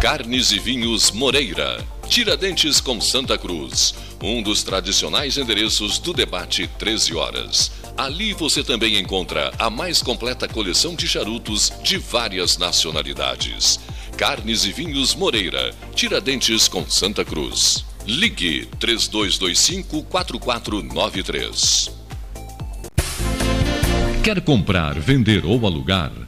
Carnes e Vinhos Moreira. Tiradentes com Santa Cruz. Um dos tradicionais endereços do debate 13 horas. Ali você também encontra a mais completa coleção de charutos de várias nacionalidades. Carnes e Vinhos Moreira. Tiradentes com Santa Cruz. Ligue 3225 4493. Quer comprar, vender ou alugar?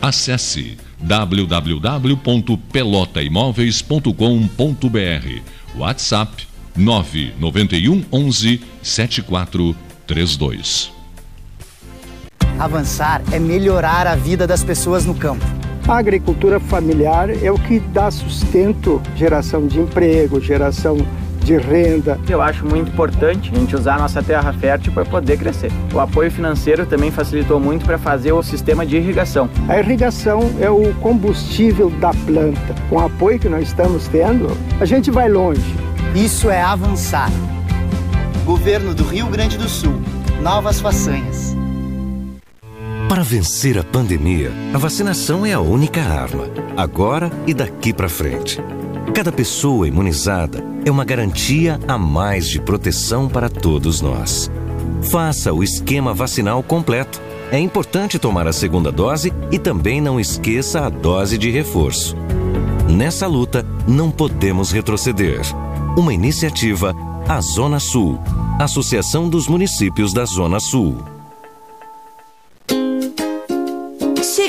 Acesse www.pelotaimoveis.com.br WhatsApp 991 11 7432 Avançar é melhorar a vida das pessoas no campo. A agricultura familiar é o que dá sustento, geração de emprego, geração de renda. Eu acho muito importante a gente usar a nossa terra fértil para poder crescer. O apoio financeiro também facilitou muito para fazer o sistema de irrigação. A irrigação é o combustível da planta. Com o apoio que nós estamos tendo, a gente vai longe. Isso é avançar. Governo do Rio Grande do Sul. Novas façanhas. Para vencer a pandemia, a vacinação é a única arma, agora e daqui para frente. Cada pessoa imunizada é uma garantia a mais de proteção para todos nós. Faça o esquema vacinal completo. É importante tomar a segunda dose e também não esqueça a dose de reforço. Nessa luta, não podemos retroceder. Uma iniciativa, a Zona Sul, Associação dos Municípios da Zona Sul.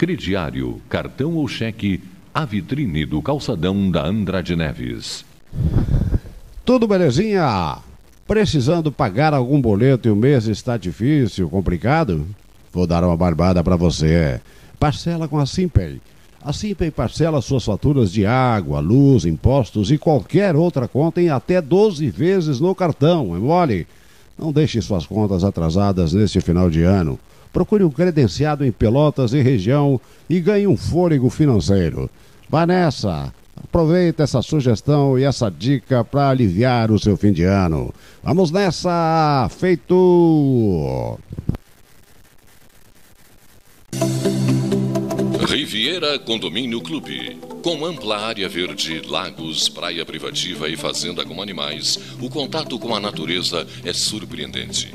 crediário, cartão ou cheque, a vitrine do calçadão da Andrade Neves. Tudo belezinha? Precisando pagar algum boleto e o mês está difícil, complicado? Vou dar uma barbada para você. Parcela com a Simpay. A Simpay parcela suas faturas de água, luz, impostos e qualquer outra conta em até 12 vezes no cartão, é mole? Não deixe suas contas atrasadas neste final de ano. Procure um credenciado em Pelotas e região e ganhe um fôlego financeiro. Vá nessa! Aproveita essa sugestão e essa dica para aliviar o seu fim de ano. Vamos nessa! Feito! Riviera Condomínio Clube. Com ampla área verde, lagos, praia privativa e fazenda com animais, o contato com a natureza é surpreendente.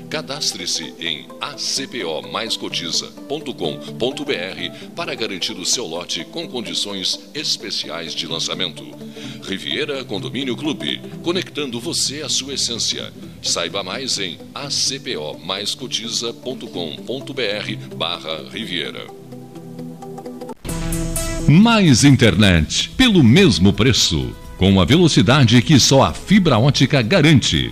Cadastre-se em acpomaiscotiza.com.br para garantir o seu lote com condições especiais de lançamento. Riviera Condomínio Clube, conectando você à sua essência. Saiba mais em acpomaiscotiza.com.br barra Riviera. Mais internet, pelo mesmo preço, com a velocidade que só a fibra ótica garante.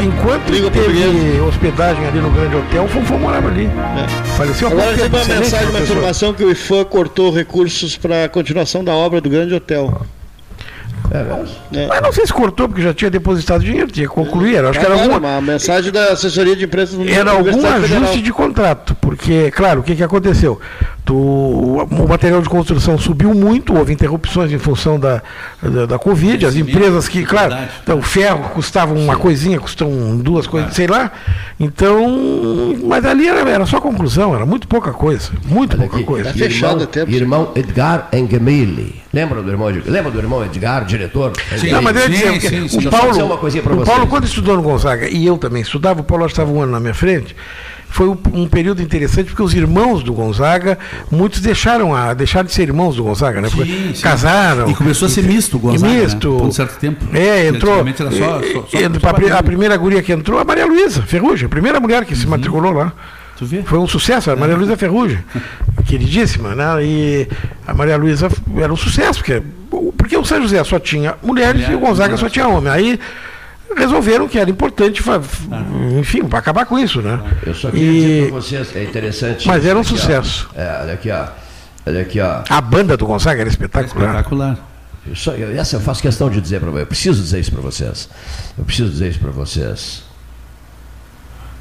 Enquanto teve hospedagem ali no Grande Hotel, o Fonfon morava ali. Faleceu há pouco Agora tempo, recebi uma mensagem, uma professor. informação que o IFAM cortou recursos para a continuação da obra do Grande Hotel. É. Mas não sei se cortou, porque já tinha depositado dinheiro, tinha que concluir. Era, acho que era alguma, uma mensagem da assessoria de imprensa do era algum ajuste Federal. de contrato, porque, claro, o que, que aconteceu? Tu, o material de construção subiu muito, houve interrupções em função da, da, da Covid, as empresas que, claro, então, o ferro custava uma coisinha, custam duas coisas, sei lá. Então, mas ali era, era só conclusão, era muito pouca coisa, muito pouca coisa. irmão, irmão Edgar Engemili. Lembra do irmão Edgar? Lembra do irmão Edgar, diretor? Não, mas eu ia dizer, Deixa eu o Paulo, dizer uma coisinha para o vocês. Paulo, quando estudou no Gonzaga, e eu também estudava, o Paulo estava um ano na minha frente, foi um, período interessante, porque os irmãos do Gonzaga, muitos deixaram, a, deixaram de ser irmãos do Gonzaga, né? Sim, sim. casaram. E começou a ser misto o Gonzaga, né? misto. Por um certo tempo. É, entrou. Era só- só- só- e- só a, a primeira guria que entrou, a Maria Luísa Ferrugem, a primeira mulher que se matriculou lá. Foi um sucesso, a Maria Luísa Ferrugem, queridíssima, né? E a Maria Luísa era um sucesso, porque, porque o São José só tinha mulheres Mulher, e o Gonzaga mulher. só tinha homem. Aí resolveram que era importante, fa- enfim, para acabar com isso, né? Eu só queria E dizer para vocês, é interessante. Mas era um aqui, ó. sucesso. É, olha aqui, ó. Olha aqui, ó. a banda do Gonzaga era espetacular. Espetacular. Eu só- eu- essa eu faço questão de dizer para vocês. Eu preciso dizer isso para vocês. Eu preciso dizer isso para vocês.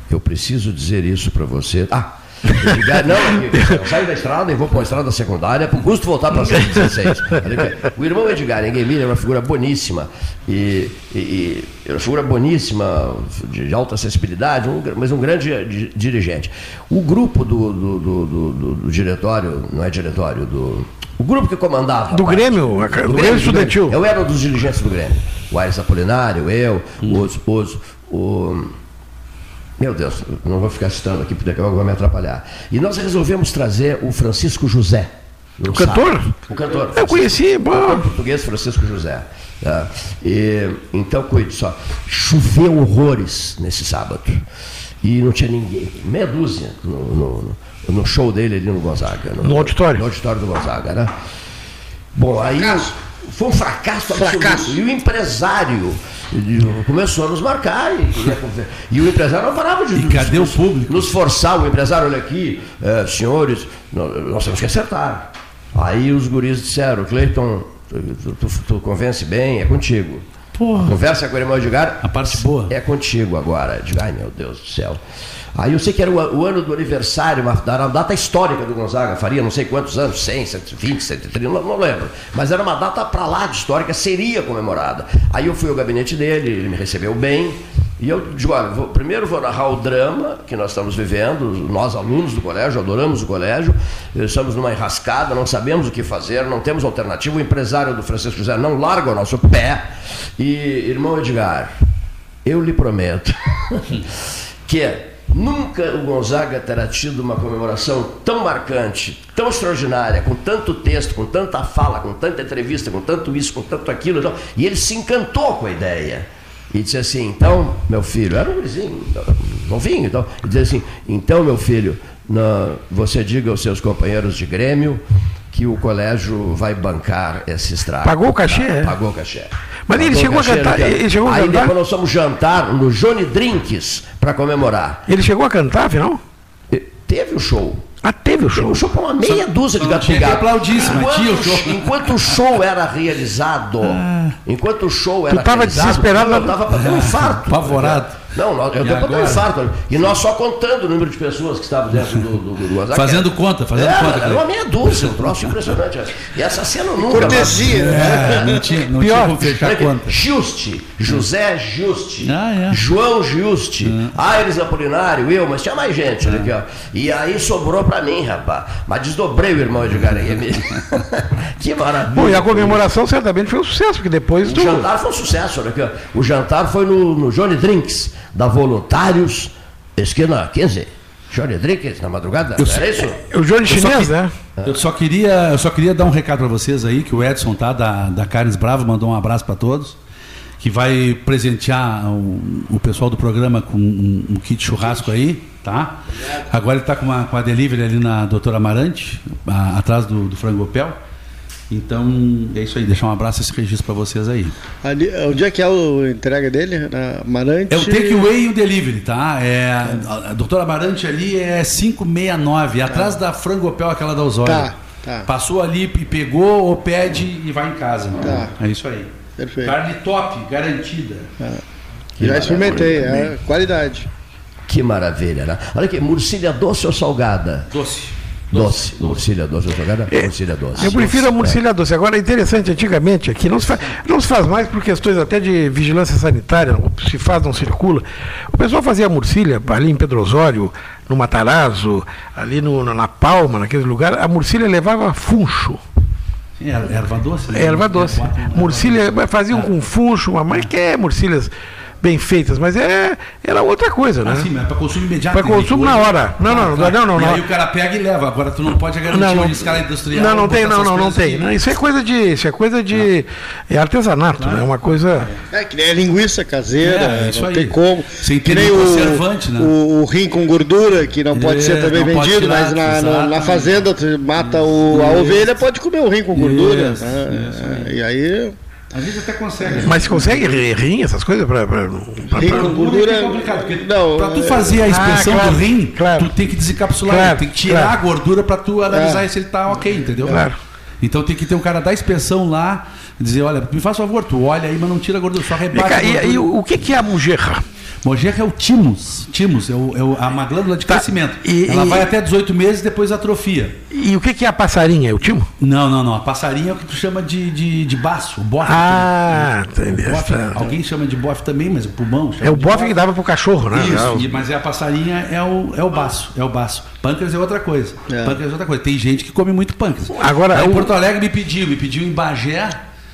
Eu preciso dizer isso para vocês. Ah! Não, eu saio da estrada e vou para a estrada secundária, por custo voltar para a 116. Olha aqui. O irmão Edgar Enguemir é uma figura boníssima, e, e, e é uma figura boníssima, de, de alta acessibilidade, um, mas um grande di- dirigente. O grupo do, do, do, do- do- do diretório, não é diretório, do, o grupo que comandava. Do Grêmio, a- do Grêmio Estudantil. Eu era um dos dirigentes do Grêmio. O Aires Apolinário, eu, os, os, o. Meu Deus, não vou ficar citando aqui, porque daqui a pouco vai me atrapalhar. E nós resolvemos trazer o Francisco José. no O cantor? sábado. O cantor. Eu conheci, O cantor português Francisco José. tá? E, então, cuide só. Choveu horrores nesse sábado. E não tinha ninguém, meia dúzia no, no, no show dele ali no Gonzaga. No auditório? No auditório do Gonzaga, né? Bom, aí foi um fracasso absoluto. Fracasso. E o empresário começou a nos marcar e, e o empresário não parava de E cadê nos, o público? nos forçar. O empresário, olha aqui, eh, senhores, nó- nós temos que acertar. Aí os guris disseram, Cleiton, tu, tu- tu convence bem, é contigo. Conversa com o irmão Edgar. A parte boa. É contigo agora. Digo, ai meu Deus do céu. Aí eu sei que era o, o ano do aniversário, uma, era uma data histórica do Gonzaga, faria não sei quantos anos, 100, 120, 130, não, não lembro. Mas era uma data para lá de histórica, seria comemorada. Aí eu fui ao gabinete dele, ele me recebeu bem. E eu digo, olha, vou- primeiro vou narrar o drama que nós estamos vivendo, nós alunos do colégio, adoramos o colégio, estamos numa enrascada, não sabemos o que fazer, não temos alternativa. O empresário do Francisco José não larga o nosso pé. E, irmão Edgar, eu lhe prometo que nunca o Gonzaga terá tido uma comemoração tão marcante, tão extraordinária, com tanto texto, com tanta fala, com tanta entrevista, com tanto isso, com tanto aquilo. e ele se encantou com a ideia. E disse assim, então, meu filho, era um gurizinho, novinho, então, e disse assim, então, meu filho, na- você diga aos seus companheiros de Grêmio que o colégio vai bancar esse estrago. Pagou o cachê, é? Pagou o cachê. Mas ele o chegou cantar- ele chegou a Aí cantar? depois nós fomos jantar no Johnny Drinks para comemorar. Ele chegou a cantar, afinal? Teve o show. Ah, teve o show? Teve um show com uma meia dúzia de gato gato. aplaudir, mas tinha o show. enquanto o show era realizado, enquanto o show era Tu tava realizado, desesperado eu estava para ter um infarto. Apavorado. Não, nós- eu E para um agora? infarto. E nós só contando o número de pessoas que estavam dentro do, do, do Gonzaga. Fazendo conta, fazendo Era- conta, Era uma meia dúzia, um troço impressionante. E essa cena nunca... Cortesia, É, não tinha, não tinha como fechar conta. Juste, José Juste, Ah, é. João Juste, Aires Apolinário, eu, mas tinha mais gente, olha aqui, ó. E aí sobrou pra mim, rapaz. Mas desdobrei o irmão Edgar Guilherme. que maravilha. Bom, e a comemoração certamente foi um sucesso, porque depois O tu. jantar foi um sucesso, olha aqui, ó. O jantar foi no, no Johnny Drinks, da Voluntários, esquina 15. Johnny Drinks, na madrugada, Eu era isso? O Johnny Chinês, que- né? Eu só queria, eu só queria dar um recado para vocês aí que o Edson tá da da Carnes Bravo mandou um abraço para todos, que vai presentear o, o pessoal do programa com um, um kit churrasco aí, tá? Agora ele está com uma com a delivery ali na Doutora Amarante, a- atrás do, do Frangopel. Então é isso aí, deixar um abraço esse registro para vocês aí. Ali, onde é que é a entrega dele? Na Amarante? É o takeaway e o delivery, tá? É, a, a doutora Amarante ali é 569, atrás da Frangopel, aquela da Osório. Tá, tá. Passou ali e pegou, ou pede e vai em casa. Tá. É isso aí. Perfeito. Carne top, garantida. Já experimentei, é qualidade. Que maravilha, né? Olha aqui, murcilha doce ou salgada? Doce. Doce. Murcilha doce ou salgada? Murcilha doce. Eu prefiro a murcilha doce. Agora é interessante, antigamente aqui não se, faz, não se faz mais por questões até de vigilância sanitária, não se faz, não circula. O pessoal fazia murcilha ali em Pedro Osório, no Matarazzo, ali no, na Palma, naquele lugar, a murcilha levava funcho. Sim, er- erva doce. né? Erva doce. Um- Murcilha, faziam com funcho, mas que é murcilhas bem feitas, mas é, era outra coisa, né? Assim, mas para consumo imediato. Para consumo na hora. Não, não, não, não, não. E aí o cara pega e leva. Agora tu não pode garantir Não, não. uma escala industrial. Não, não tem, não, não, não tem. Isso é coisa de, isso é coisa de é artesanato, né? É uma coisa. É que nem a linguiça caseira, É, isso não aí. tem como. Sem que ter nem nenhum o, conservante, né? o, o rim com gordura, que não pode É, ser também vendido, tirar, mas na, na- na exatamente. fazenda tu mata o, a ovelha, pode comer o rim com gordura. Isso, né? E aí. A gente até consegue. Mas consegue ri- rim, essas coisas para. Pra, pra, Rim com gordura. É complicado, porque Não, pra tu é- fazer a inspeção Ah, claro, do rim, tu tem que desencapsular, Claro, ele, tem que tirar claro. a gordura para tu analisar É. se ele tá ok, entendeu? Claro. Então tem que ter um cara da inspeção lá, dizer, olha, me faz favor, tu olha aí, mas não tira a gordura, só rebate E, gordura. e o o que, que é a mujerra? Mojerra é o timus. Timus é, o, é o- a uma glândula de crescimento. Tá. E- Ela e- vai até 18 meses e depois atrofia. E o que, que é a passarinha? É o timo? Não, não, não. A passarinha é o que tu chama de, de, de baço, o bofe. Ah, também. entendi. O Tá. alguém chama de bofe também, mas o pulmão chama É o bofe que dava pro cachorro, né? Isso, É e- mas é a passarinha é o, é o baço, é o baço. Pâncreas é outra coisa. Pâncreas é outra coisa. Tem gente que come muito pâncreas. Agora, Aí o- Porto Alegre me pediu, me pediu em Bagé,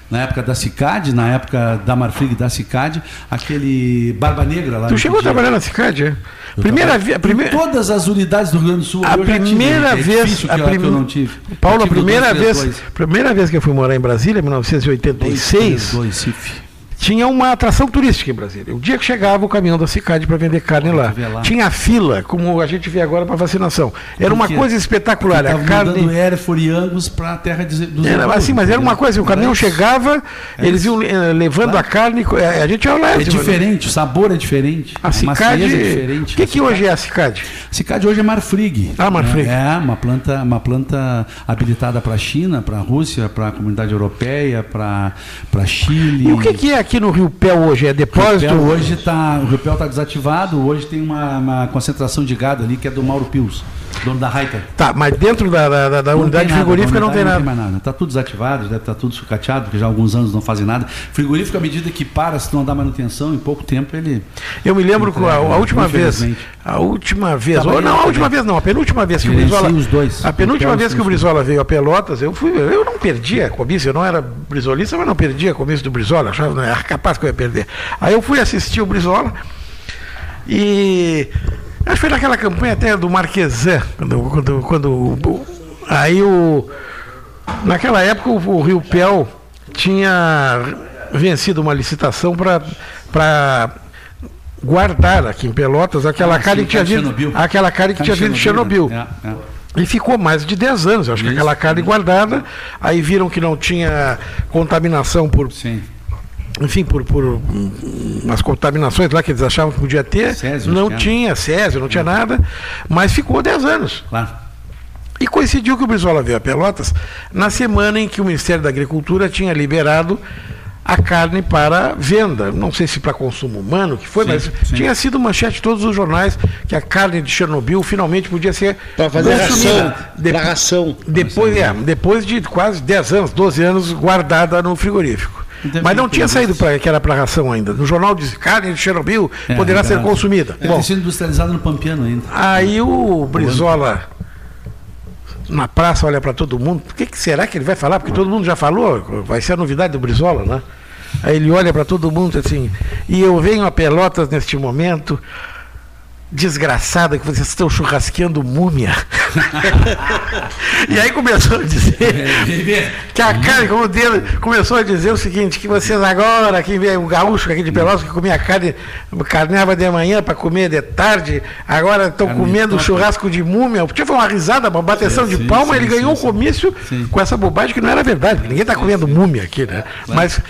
na época da Cicad, na época da Marfrig da Cicad, aquele Barba Negra lá. Tu chegou a trabalhar na Cicad, é? Eu Primeira vez. Primeira... Em todas as unidades do Rio Grande do Sul. A já tive, primeira é vez, difícil a que, eu- prim- eu não tive. Paulo, a primeira vez, 232. primeira vez que eu fui morar em Brasília, 1986, 232, CIF. Tinha uma atração turística em Brasília. O dia que chegava o caminhão da Cicad para vender carne lá. lá. tinha fila, como a gente vê agora para vacinação. Era uma coisa espetacular. A mandando carne Hereford e Angus para a terra de, dos era, assim, mas era uma coisa, o caminhão chegava, É eles iam eh, levando a carne, eh, a gente ia lá. É diferente, o sabor é diferente. A Cicad, maciez é o diferente. que, que hoje é a Cicad? Cicad hoje é Marfrig. Ah, Marfrig. É uma planta, uma planta habilitada para a China, para a Rússia, para a comunidade europeia, para para Chile. E o que, que é aqui no Rio Pel hoje? É depósito? Ripel hoje tá, o Ripel está desativado, hoje tem uma, uma concentração de gado ali que é do Mauro Pius, dono da Raita. Tá, mas dentro da, da, da- unidade nada, frigorífica não tem nada. Não tem mais nada. Está tudo desativado, deve estar tudo sucateado, porque já há alguns anos não fazem nada. Frigorífico, à medida que para, se não dá manutenção, em pouco tempo ele. Eu me lembro que a, a entrega, última vez, a última vez, Trabalhei ou não, a última vez não, a penúltima vez que o Brizola, os dois. a penúltima vez que o Brizola veio a Pelotas, eu fui, eu não perdi a comício, eu não era brisolista, mas não perdi a comício do Brizola, achava, não era capaz que eu ia perder. Aí eu fui assistir o Brizola e acho que foi naquela campanha até do Marquesan, quando, quando, quando aí o naquela época o, Rio Pel tinha vencido uma licitação para guardar aqui em Pelotas aquela Ah, sim, que tinha vindo, Chernobyl. aquela carne que tinha vindo de Chernobyl. né? É, é. E ficou mais de 10 anos, eu acho que aquela carne guardada. Aí viram que não tinha contaminação por. Enfim, por, por umas contaminações lá que eles achavam que podia ter. Césio, não tinha Césio, não tinha nada. Mas ficou 10 anos. Claro. E coincidiu que o Brizola veio a Pelotas na semana em que o Ministério da Agricultura tinha liberado a carne para venda. Não sei se para consumo humano, que foi, Sim, mas sim. tinha sido manchete de todos os jornais que a carne de Chernobyl finalmente podia ser Para fazer consumida. ração. Para ração. Depois, é, depois de quase 10 anos, 12 anos guardada no frigorífico. Deve Mas não tinha saído para que era para ração ainda. No jornal diz carne de Chernobyl É, poderá ser consumida. Deve Bom, sido industrializado no Pampiano ainda. Aí o Brizola na praça olha para todo mundo. O que, que será que ele vai falar? Porque todo mundo já falou, vai ser a novidade do Brizola, né? Aí ele olha para todo mundo assim, e eu venho a Pelotas neste momento, desgraçada que vocês estão churrasqueando múmia. e aí começou a dizer que a carne, como dele, começou a dizer o seguinte, que vocês agora, quem vê o gaúcho aqui de Pelotas que comia carne, carneava de manhã para comer de tarde, agora estão comendo churrasco de múmia. O Tio foi uma risada, uma bateção Sim, de sim, palma, sim, ele ganhou o sim, comício com essa bobagem que não era verdade, ninguém está comendo múmia aqui, né? Mas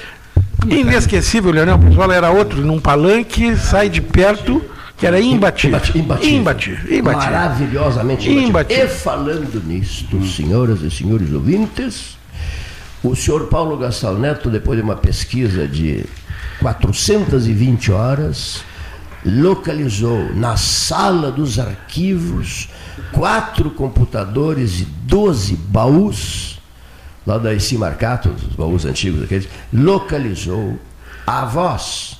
inesquecível, Leonel Brizola era outro, num palanque, sai de perto, que era imbatível. Imbatível. Imbatível. imbatível. Maravilhosamente imbatível. Imbatível. E falando nisto, senhoras e senhores ouvintes, o senhor Paulo Gastal Neto, depois de uma pesquisa de 420 horas, localizou na sala dos arquivos quatro computadores e 12 baús, lá da Marcato, os baús antigos aqueles, localizou a voz,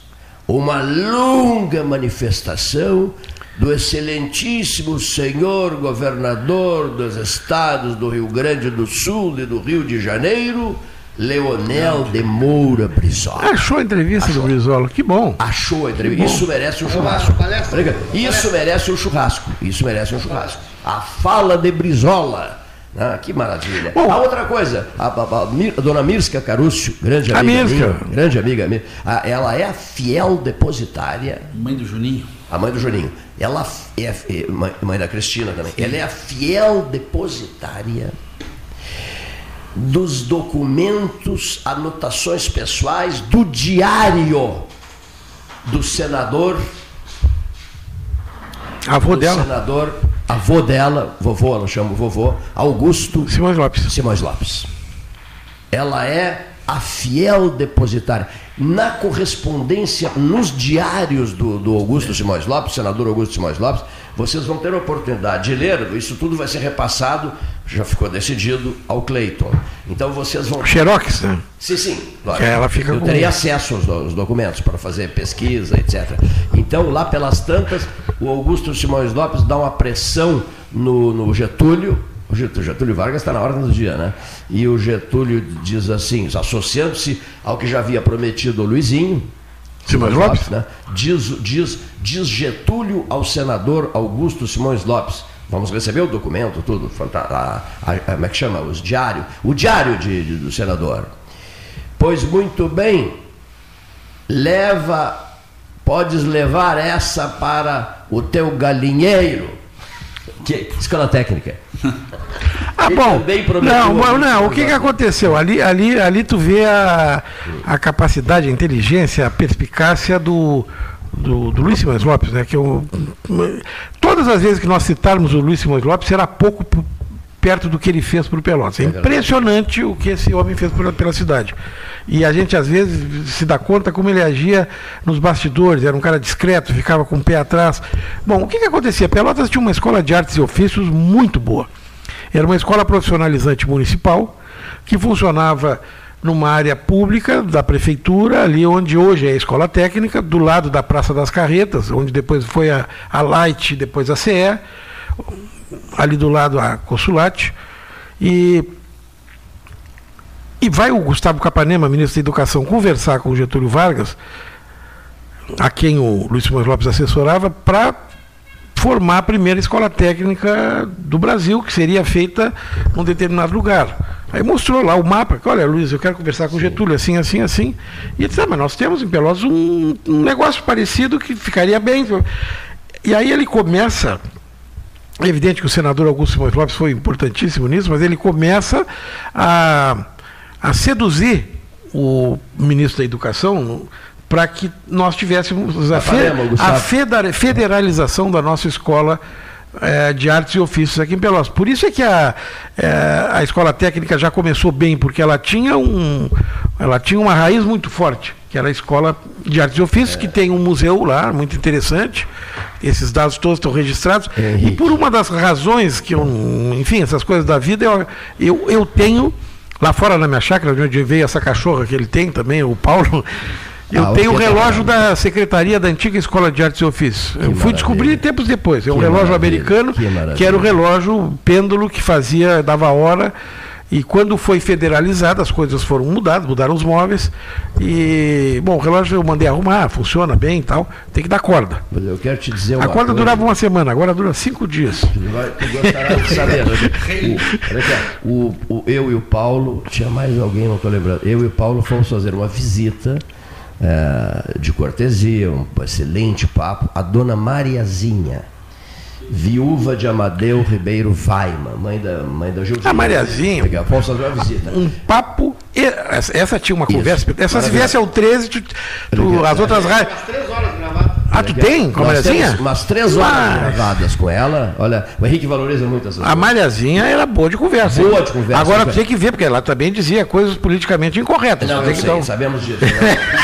uma longa manifestação do excelentíssimo senhor governador dos estados do Rio Grande do Sul e do Rio de Janeiro, Leonel de Moura Brizola. Achou a entrevista do Brizola, que bom. Achou a entrevista. Isso merece um churrasco. Isso merece um churrasco. Isso merece um churrasco. A fala de Brizola. Ah, que maravilha. a outra coisa, a, a- a Mir- a dona Mirska Carúcio, grande A amiga Mirska. minha, grande amiga minha, a- ela é a fiel depositária. Mãe do Juninho. A mãe do Juninho. Ela é, é mãe, mãe da Cristina também. Ela é a fiel depositária dos documentos, anotações pessoais do diário do senador. Avô do dela. senador, avô dela, vovô, ela chama o vovô, Augusto Simões Lopes. Simões Lopes. Ela é a fiel depositária. Na correspondência, nos diários do, do Augusto Simões Lopes, senador Augusto Simões Lopes, vocês vão ter a oportunidade de ler, isso tudo vai ser repassado, já ficou decidido, ao Cleiton. Então vocês vão. Xerox, né? Sim, sim. Que ela fica Eu com- terei acesso aos, aos documentos para fazer pesquisa, etc. Então, lá pelas tantas, o Augusto Simões Lopes dá uma pressão no, no Getúlio. O Getúlio, Vargas está na ordem do dia, né? E o Getúlio diz assim, associando-se ao que já havia prometido o Luizinho. Simões Lopes? né? Diz, diz, diz Getúlio ao senador Augusto Simões Lopes. Vamos receber o documento, tudo, a- a- a- como é que chama? Os diário, o diário de- de- do senador. Pois muito bem, leva, podes levar essa para o teu galinheiro. Que, escola técnica. Ah, bom. Não, não, não, o que, que aconteceu? Ali, ali, ali tu vê a, a capacidade, a inteligência, a perspicácia do, do, do Luiz Simões Lopes, né? Que eu, todas as vezes que nós citarmos o Luiz Simões Lopes, será pouco perto do que ele fez para o Pelotas. É impressionante o que esse homem fez pela, pela cidade. E a gente, às vezes, se dá conta como ele agia nos bastidores. Era um cara discreto, ficava com o pé atrás. Bom, o que, que acontecia? Pelotas tinha uma escola de artes e ofícios muito boa. Era uma escola profissionalizante municipal que funcionava numa área pública da prefeitura, ali onde hoje é a escola técnica, do lado da Praça das Carretas, onde depois foi a, a Light, depois a CE, ali do lado a Consulate. E, e vai o Gustavo Capanema, ministro da Educação, conversar com o Getúlio Vargas, a quem o Luiz Simões Lopes assessorava, para formar a primeira escola técnica do Brasil, que seria feita num determinado lugar. Aí mostrou lá o mapa, olha, Luiz, eu quero conversar com Getúlio, assim, assim, assim. E ele disse, ah, mas nós temos em Pelotas um, um negócio parecido que ficaria bem. E aí ele começa, é evidente que o senador Augusto Simões Lopes foi importantíssimo nisso, mas ele começa a, a seduzir o ministro da Educação para que nós tivéssemos a, fe- a federalização da nossa escola eh, de artes e ofícios aqui em Pelotas. Por isso é que a, eh, a escola técnica já começou bem, porque ela tinha, um, ela tinha uma raiz muito forte, que era a escola de artes e ofícios, que tem um museu lá, muito interessante. Esses dados todos estão registrados. E por uma das razões que eu, enfim, essas coisas da vida, eu, eu, eu tenho, lá fora na minha chácara, de onde veio essa cachorra que ele tem também, o Paulo. Eu Ah, tenho o tá relógio da Secretaria da Antiga Escola de Artes e Ofícios. Eu fui maravilha. descobrir tempos depois. É um Que relógio americano, que que era o relógio pêndulo que fazia, dava hora. E quando foi federalizado, as coisas foram mudadas, mudaram os móveis. E, bom, o relógio eu mandei arrumar, funciona bem e tal. Tem que dar corda. Eu quero te dizer uma A corda coisa. durava uma semana, agora dura cinco dias. O- eu e o Paulo, tinha mais alguém, não estou lembrando. Eu e o Paulo fomos fazer uma visita eh, de cortesia, um excelente papo, a dona Mariazinha, viúva de Amadeu Ribeiro Vaima, mãe da, mãe da Gilzinha. A Mariazinha. Fomos fazer uma visita. Um papo. Essa, essa tinha uma conversa. Essa se viesse ao 13, tu- tu- as outras rádios. Ah, tu tem com a Mariazinha? umas três horas Mas- gravadas com ela. Olha, o Henrique valoriza muito essas A Mariazinha era boa de conversa. Boa de conversa, Agora né? tu tem que ver, porque ela também dizia coisas politicamente incorretas. Não, eu que sei, um- sabemos disso.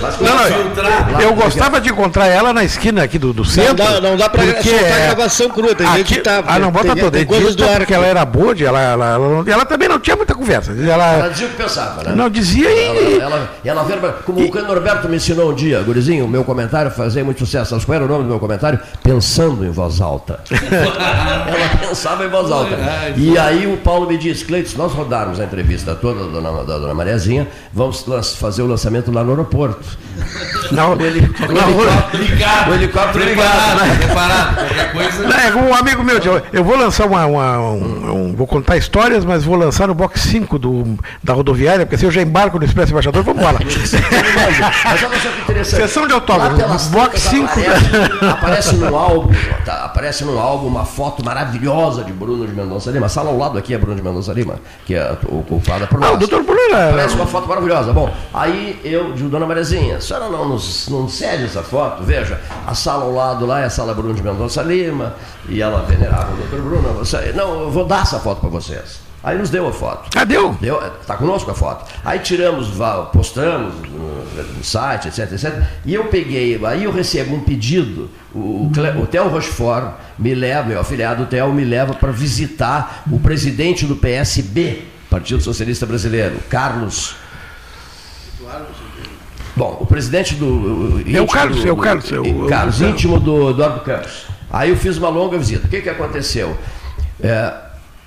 Mas Não, não, eu, gostava de encontrar ela na esquina aqui do, do centro. dá- não dá pra porque soltar é- gravação crua, tem que editar, Ah, não, bota tem- toda. tem coisas Edita do ar porque aqui. ela era boa, de- ela, ela, ela, ela também não tinha muita conversa. Ela, Ela dizia o que pensava, né? Não, dizia e. Ela, ela, ela verba, como o Cano Norberto me ensinou um dia, gurizinho, o meu comentário fazia muito sucesso. Sabe qual era o nome do meu comentário? Pensando em voz alta. ela pensava em voz alta. E aí o Paulo me disse, Cleiton, se nós rodarmos a entrevista toda da dona, da dona Mariazinha, vamos fazer o lançamento lá no aeroporto. Não, o helicóptero, Ligado. o helicóptero Preparado, ligado. preparado. Qualquer coisa. Não, é um amigo meu, eu, eu vou lançar uma, uma- um, um- Vou contar histórias, mas vou lançar no box 5 do, da rodoviária, porque se eu já embarco no Expresso Embaixador, vamos lá. Mas que interessante. Sessão de autógrafos, box tantas 5. Aparece, aparece no álbum, tá, aparece no álbum uma foto maravilhosa de Bruno de Mendonça Lima. A sala ao lado aqui é Bruno de Mendonça Lima, que é ocupada por Ah, nós. o doutor Bruno era. Parece uma foto maravilhosa. Bom, aí eu digo, dona Mariazinha, a senhora não nos não cede essa foto? Veja, a sala ao lado lá é a sala Bruno de Mendonça Lima, e ela venerava o doutor Bruno. Você, não, eu vou dar essa foto para vocês. Aí nos deu a foto. Ah, deu? Deu, tá conosco a foto. Aí tiramos, postamos no, site, etc, etc. E eu peguei, aí eu recebo um pedido. O, o, Theo Rochefort me leva, meu afiliado Theo me leva para visitar o presidente do PSB, Partido Socialista Brasileiro, Carlos. Bom, o presidente do. É o Carlos, do- é o Carlos, é o- é Carlos, é o- íntimo do Eduardo Campos. Aí eu fiz uma longa visita. O que, que aconteceu? É,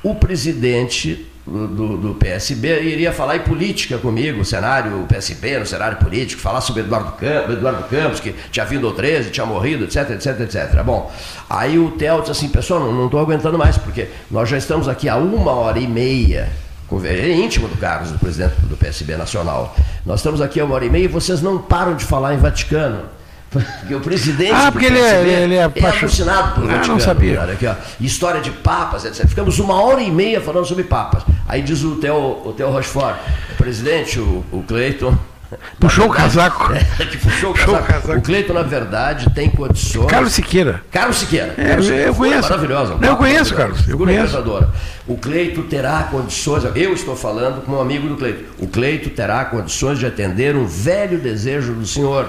o presidente do, do- PSB iria falar em política comigo, o cenário PSB, no cenário político, falar sobre Eduardo Campos, Eduardo Campos, que tinha vindo ao 13, tinha morrido, etc, etc, etc. Bom, aí o Theo disse assim, pessoal, não estou aguentando mais, porque nós já estamos aqui há uma hora e meia. Ele é íntimo do Carlos, do presidente do PSB Nacional. Nós estamos aqui há uma hora e meia e vocês não param de falar em Vaticano. Porque o presidente Ah, porque ele é- ele é é alucinado por Ah, não Vaticano. sabia. cara, aqui, ó. História de papas, etc. Ficamos uma hora e meia falando sobre papas. Aí diz o Theo, o Theo Rochefort, o presidente, o, o Cleiton. Puxou o casaco. É, que puxou o Puxou o casaco. casaco. O Cleiton, na verdade, tem condições. Carlos Siqueira. Carlos Siqueira. É, Carlos Siqueira eu conheço. Maravilhosa. um eu conheço. Carlos, eu conheço. O Cleito terá condições, eu estou falando como amigo do Cleito. O Cleito terá condições de atender um velho desejo do senhor.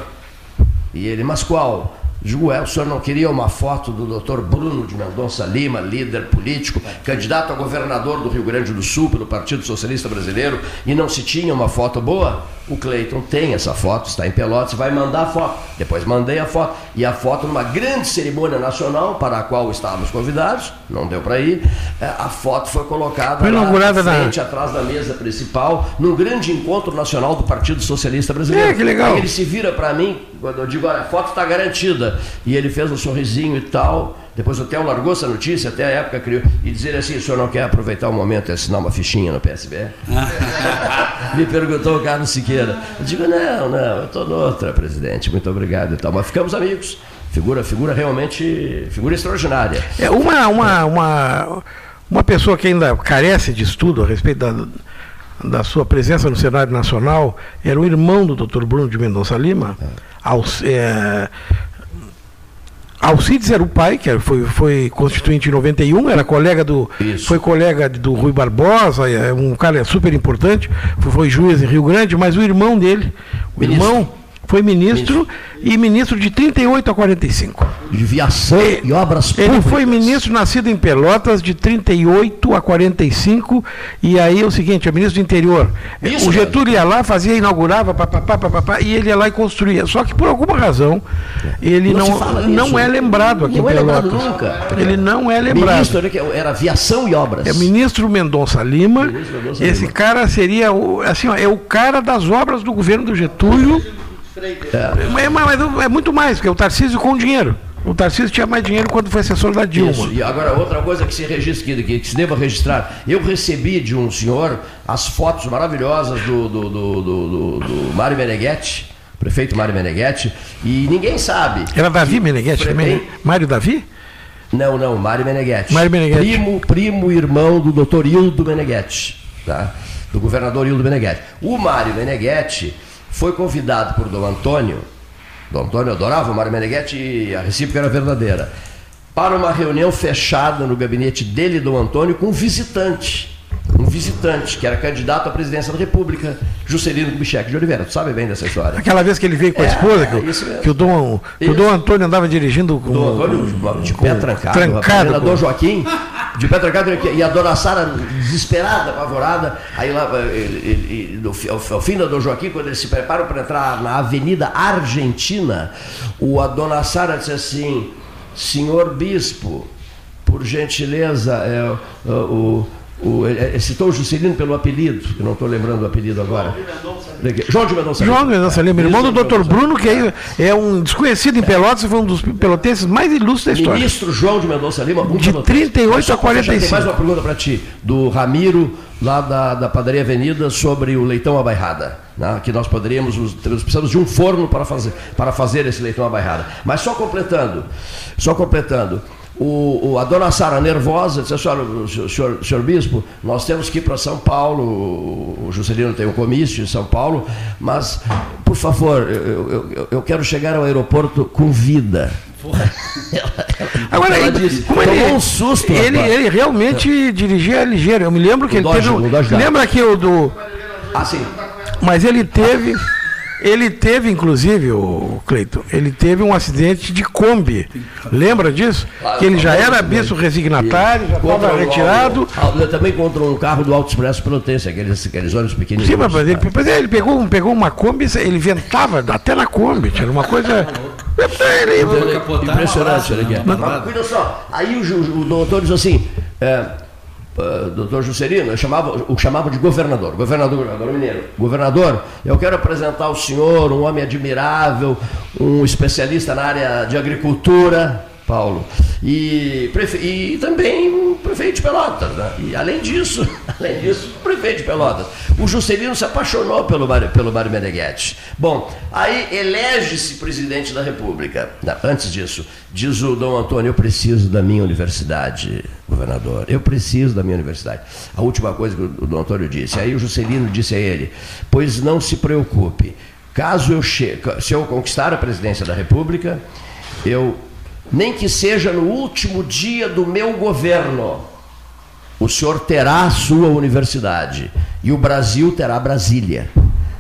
E ele, mas qual? Digo, é, o senhor não queria uma foto do doutor Bruno de Mendonça Lima, líder político, candidato a governador do Rio Grande do Sul pelo Partido Socialista Brasileiro, e não se tinha uma foto boa? O Cleiton tem essa foto, está em Pelotas, vai mandar a foto. Depois mandei a foto. E a foto numa grande cerimônia nacional para a qual estávamos convidados, não deu para ir. É, A foto foi colocada Foi lá inaugurada na na- frente, atrás da mesa principal, num grande encontro nacional do Partido Socialista Brasileiro. É, que legal. Aí ele se vira para mim, quando eu digo, olha, a foto está garantida. E ele fez um sorrisinho e tal. Depois o Theo largou essa notícia, até a época criou, e dizer assim, o senhor não quer aproveitar o momento e assinar uma fichinha no PSB? Me perguntou o Carlos Siqueira. Eu digo, não, não, eu estou noutra, presidente, muito obrigado e tal. Mas ficamos amigos. Figura, figura realmente, figura extraordinária. É uma, uma, uma, uma pessoa que ainda carece de estudo a respeito da, da sua presença no cenário nacional era o irmão do Dr. Bruno de Mendonça Lima. Alci- é, Alcides era o pai, que foi, foi constituinte em 91, era colega do. Foi colega do Rui Barbosa, é um cara super importante, foi, foi juiz em Rio Grande, mas o irmão dele, o Ministro. irmão, foi ministro, e ministro de 38 a 45. De viação e obras Ele públicas. foi ministro nascido em Pelotas de 38 a 45 e aí é o seguinte, é ministro do interior. Isso, o Getúlio ia lá, fazia, inaugurava, papapá, papapá, e ele ia lá e construía. Só que por alguma razão ele Não não, não, é lembrado aqui Não em é lembrado Pelotas. nunca. Ele não é lembrado. Ministro, era, que era aviação e obras. É ministro Mendonça Lima. Mendonça Esse Lima. cara seria o, assim, ó, é o cara das obras do governo do Getúlio. É, mas é muito mais, porque o Tarcísio com dinheiro. O Tarcísio tinha mais dinheiro quando foi assessor da Dilma. Isso. E agora, outra coisa que se registre, que, que se deva registrar. Eu recebi de um senhor as fotos maravilhosas do, do, do, do, do- Mário Meneghetti, prefeito Mário Meneghetti, e ninguém sabe. Era Davi Meneghetti também? né? Mário Davi? Não, não, Mário Meneghetti. Mário Meneghetti. Primo, primo irmão do doutor Hildo Meneghetti, tá? do governador Hildo Meneghetti. O Mário Meneghetti foi convidado por Dom Antônio, Dom Antônio adorava o Mário Meneghetti e a recíproca era verdadeira, para uma reunião fechada no gabinete dele, Dom Antônio, com um visitante. Um visitante, que era candidato à presidência da República, Juscelino Kubitschek de Oliveira. Tu sabe bem dessa história. Aquela vez que ele veio com a É, esposa, que, o- mesmo. que o, Dom, que o. Dom Antônio andava dirigindo com. Dom Antônio, de pé trancado, trancado o governador com- Joaquim, De Petrocado e a dona Sara, desesperada, apavorada, aí lá, ele, ele, no, ao, ao fim da Dom Joaquim, quando eles se preparam para entrar na Avenida Argentina, o, a dona Sara disse assim, senhor bispo, por gentileza, é, o, o ele citou o Juscelino pelo apelido, que não estou lembrando o apelido agora. João de Mendonça Lima. João de Mendonça Lima, irmão do Dr. Bruno, que é, é, um desconhecido em Pelotas, foi um dos pelotenses mais ilustres da história. Ministro João de Mendonça Lima, um de 38 a 45. Tem mais uma pergunta para ti, do Ramiro, lá da, da Padaria Avenida, sobre o leitão à bairrada. Né? Que nós poderíamos, nós precisamos de um forno para fazer, para fazer esse leitão à bairrada. Mas só completando, só completando. O, a dona Sara nervosa disse, senhor, senhor, senhor bispo, nós temos que ir para São Paulo, o Juscelino tem um comício em São Paulo, mas, por favor, eu, eu, eu quero chegar ao aeroporto com vida. Agora, ele, disse, como ele, um susto, ele, ele, realmente dirigia ligeiro. Eu me lembro que o ele Dodge, teve. Um, lembra que o do. Ah, sim. Mas ele teve. Ele teve, inclusive, o Cleito, ele teve um acidente de Kombi. Lembra disso? que ele já era bispo resignatário, já estava retirado. Também contra um carro do Alto Expresso Pelotense, aqueles, aqueles ônibus pequenininhos. Sim, mas ele, mas ele pegou, pegou uma Kombi, ele ventava até na Kombi, era uma coisa. Impressionante, olha aqui. Mas, cuida só, aí o, o doutor diz assim. É, uh, doutor Juscelino, eu chamava, o chamava de governador, governador, governador mineiro. Governador, eu quero apresentar ao senhor um homem admirável, um especialista na área de agricultura, Paulo, e, prefe... e também prefeito de Pelotas. Né? E além disso, além disso, prefeito de Pelotas. O Juscelino se apaixonou pelo Mário, pelo Mário Meneghetti. Bom, aí elege-se presidente da República. Não, antes disso, diz o Dom Antônio, eu preciso da minha universidade, governador. Eu preciso da minha universidade. A última coisa que o Dom Antônio disse. Aí o Juscelino disse a ele, pois não se preocupe. Caso eu chegue, se eu conquistar a presidência da República, eu nem que seja no último dia do meu governo, o senhor terá a sua universidade e o Brasil terá Brasília.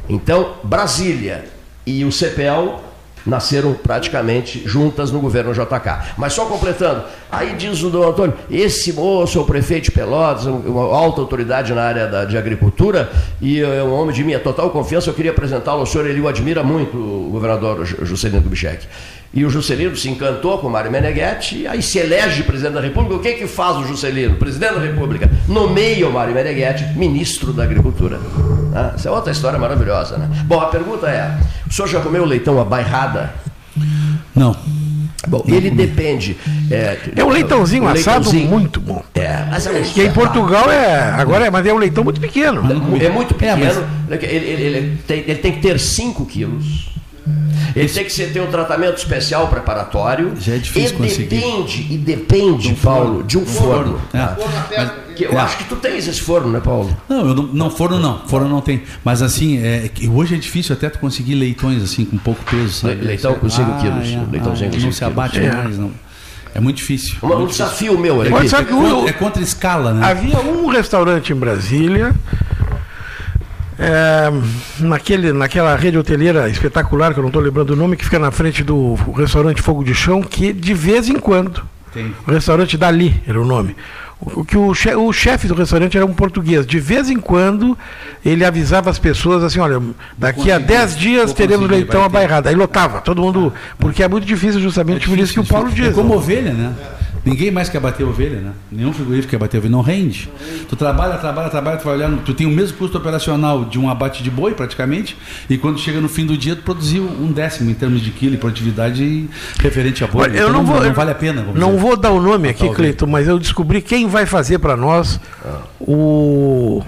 Então, Brasília e o CPL nasceram praticamente juntas no governo JK. Mas só completando, aí diz o Dom Antônio, esse moço é o prefeito de Pelotas, uma alta autoridade na área da, de agricultura, e é um homem de minha total confiança, eu queria apresentá-lo ao senhor, ele o admira muito, o governador Juscelino Kubitschek. E o Juscelino se encantou com o Mário Meneghetti, aí se elege presidente da República. O que, que faz o Juscelino? Presidente da República nomeia o Mário Meneghetti ministro da Agricultura. Ah, essa é outra história maravilhosa, né? Bom, a pergunta é: o senhor já comeu leitão à bairrada? Não. Bom, ele depende. É, é um leitãozinho um assado leitãozinho. muito bom. É, mas é que em Portugal é. Agora é, mas é um leitão muito pequeno. É muito pequeno. É, mas... ele, ele, ele, tem, ele tem que ter 5 quilos. Ele tem que ter um tratamento especial preparatório. Já é difícil e conseguir. Depende, e depende, de um Paulo, de um forno. forno. É. que eu é. acho que tu tens esse forno, né, Paulo? Não, eu não, não forno não, forno não tem. Mas assim, é, hoje é difícil até tu conseguir leitões assim com pouco peso. Sabe? Leitão com 5 ah, quilos. É, leitãozinho ah, com 5 Não se abate quilos. mais, não. É muito difícil. Um, muito um desafio meu, é, é, é contra escala, né? Havia um restaurante em Brasília é, naquele, naquela rede hoteleira espetacular, que eu não estou lembrando o nome, que fica na frente do restaurante Fogo de Chão, que de vez em quando, o restaurante Dali era o nome, o que o, chefe, o chefe do restaurante era um português. De vez em quando ele avisava as pessoas assim, olha, daqui a 10 dias teremos leitão abairrado. Aí lotava, todo mundo, porque é muito difícil justamente é por isso que o Paulo diz. É como ovelha, né? Ninguém mais quer bater ovelha, né? Nenhum frigorífico quer bater ovelha, não rende. Tu trabalha, trabalha, trabalha, tu vai olhar, tu tem o mesmo custo operacional de um abate de boi, praticamente, e quando chega no fim do dia, tu produziu um décimo em termos de quilo e produtividade referente a boi. Olha, eu então, não, vou, não vale a pena. Não dizer. vou dar o nome aqui, Cleiton, mas eu descobri quem vai fazer para nós ah. o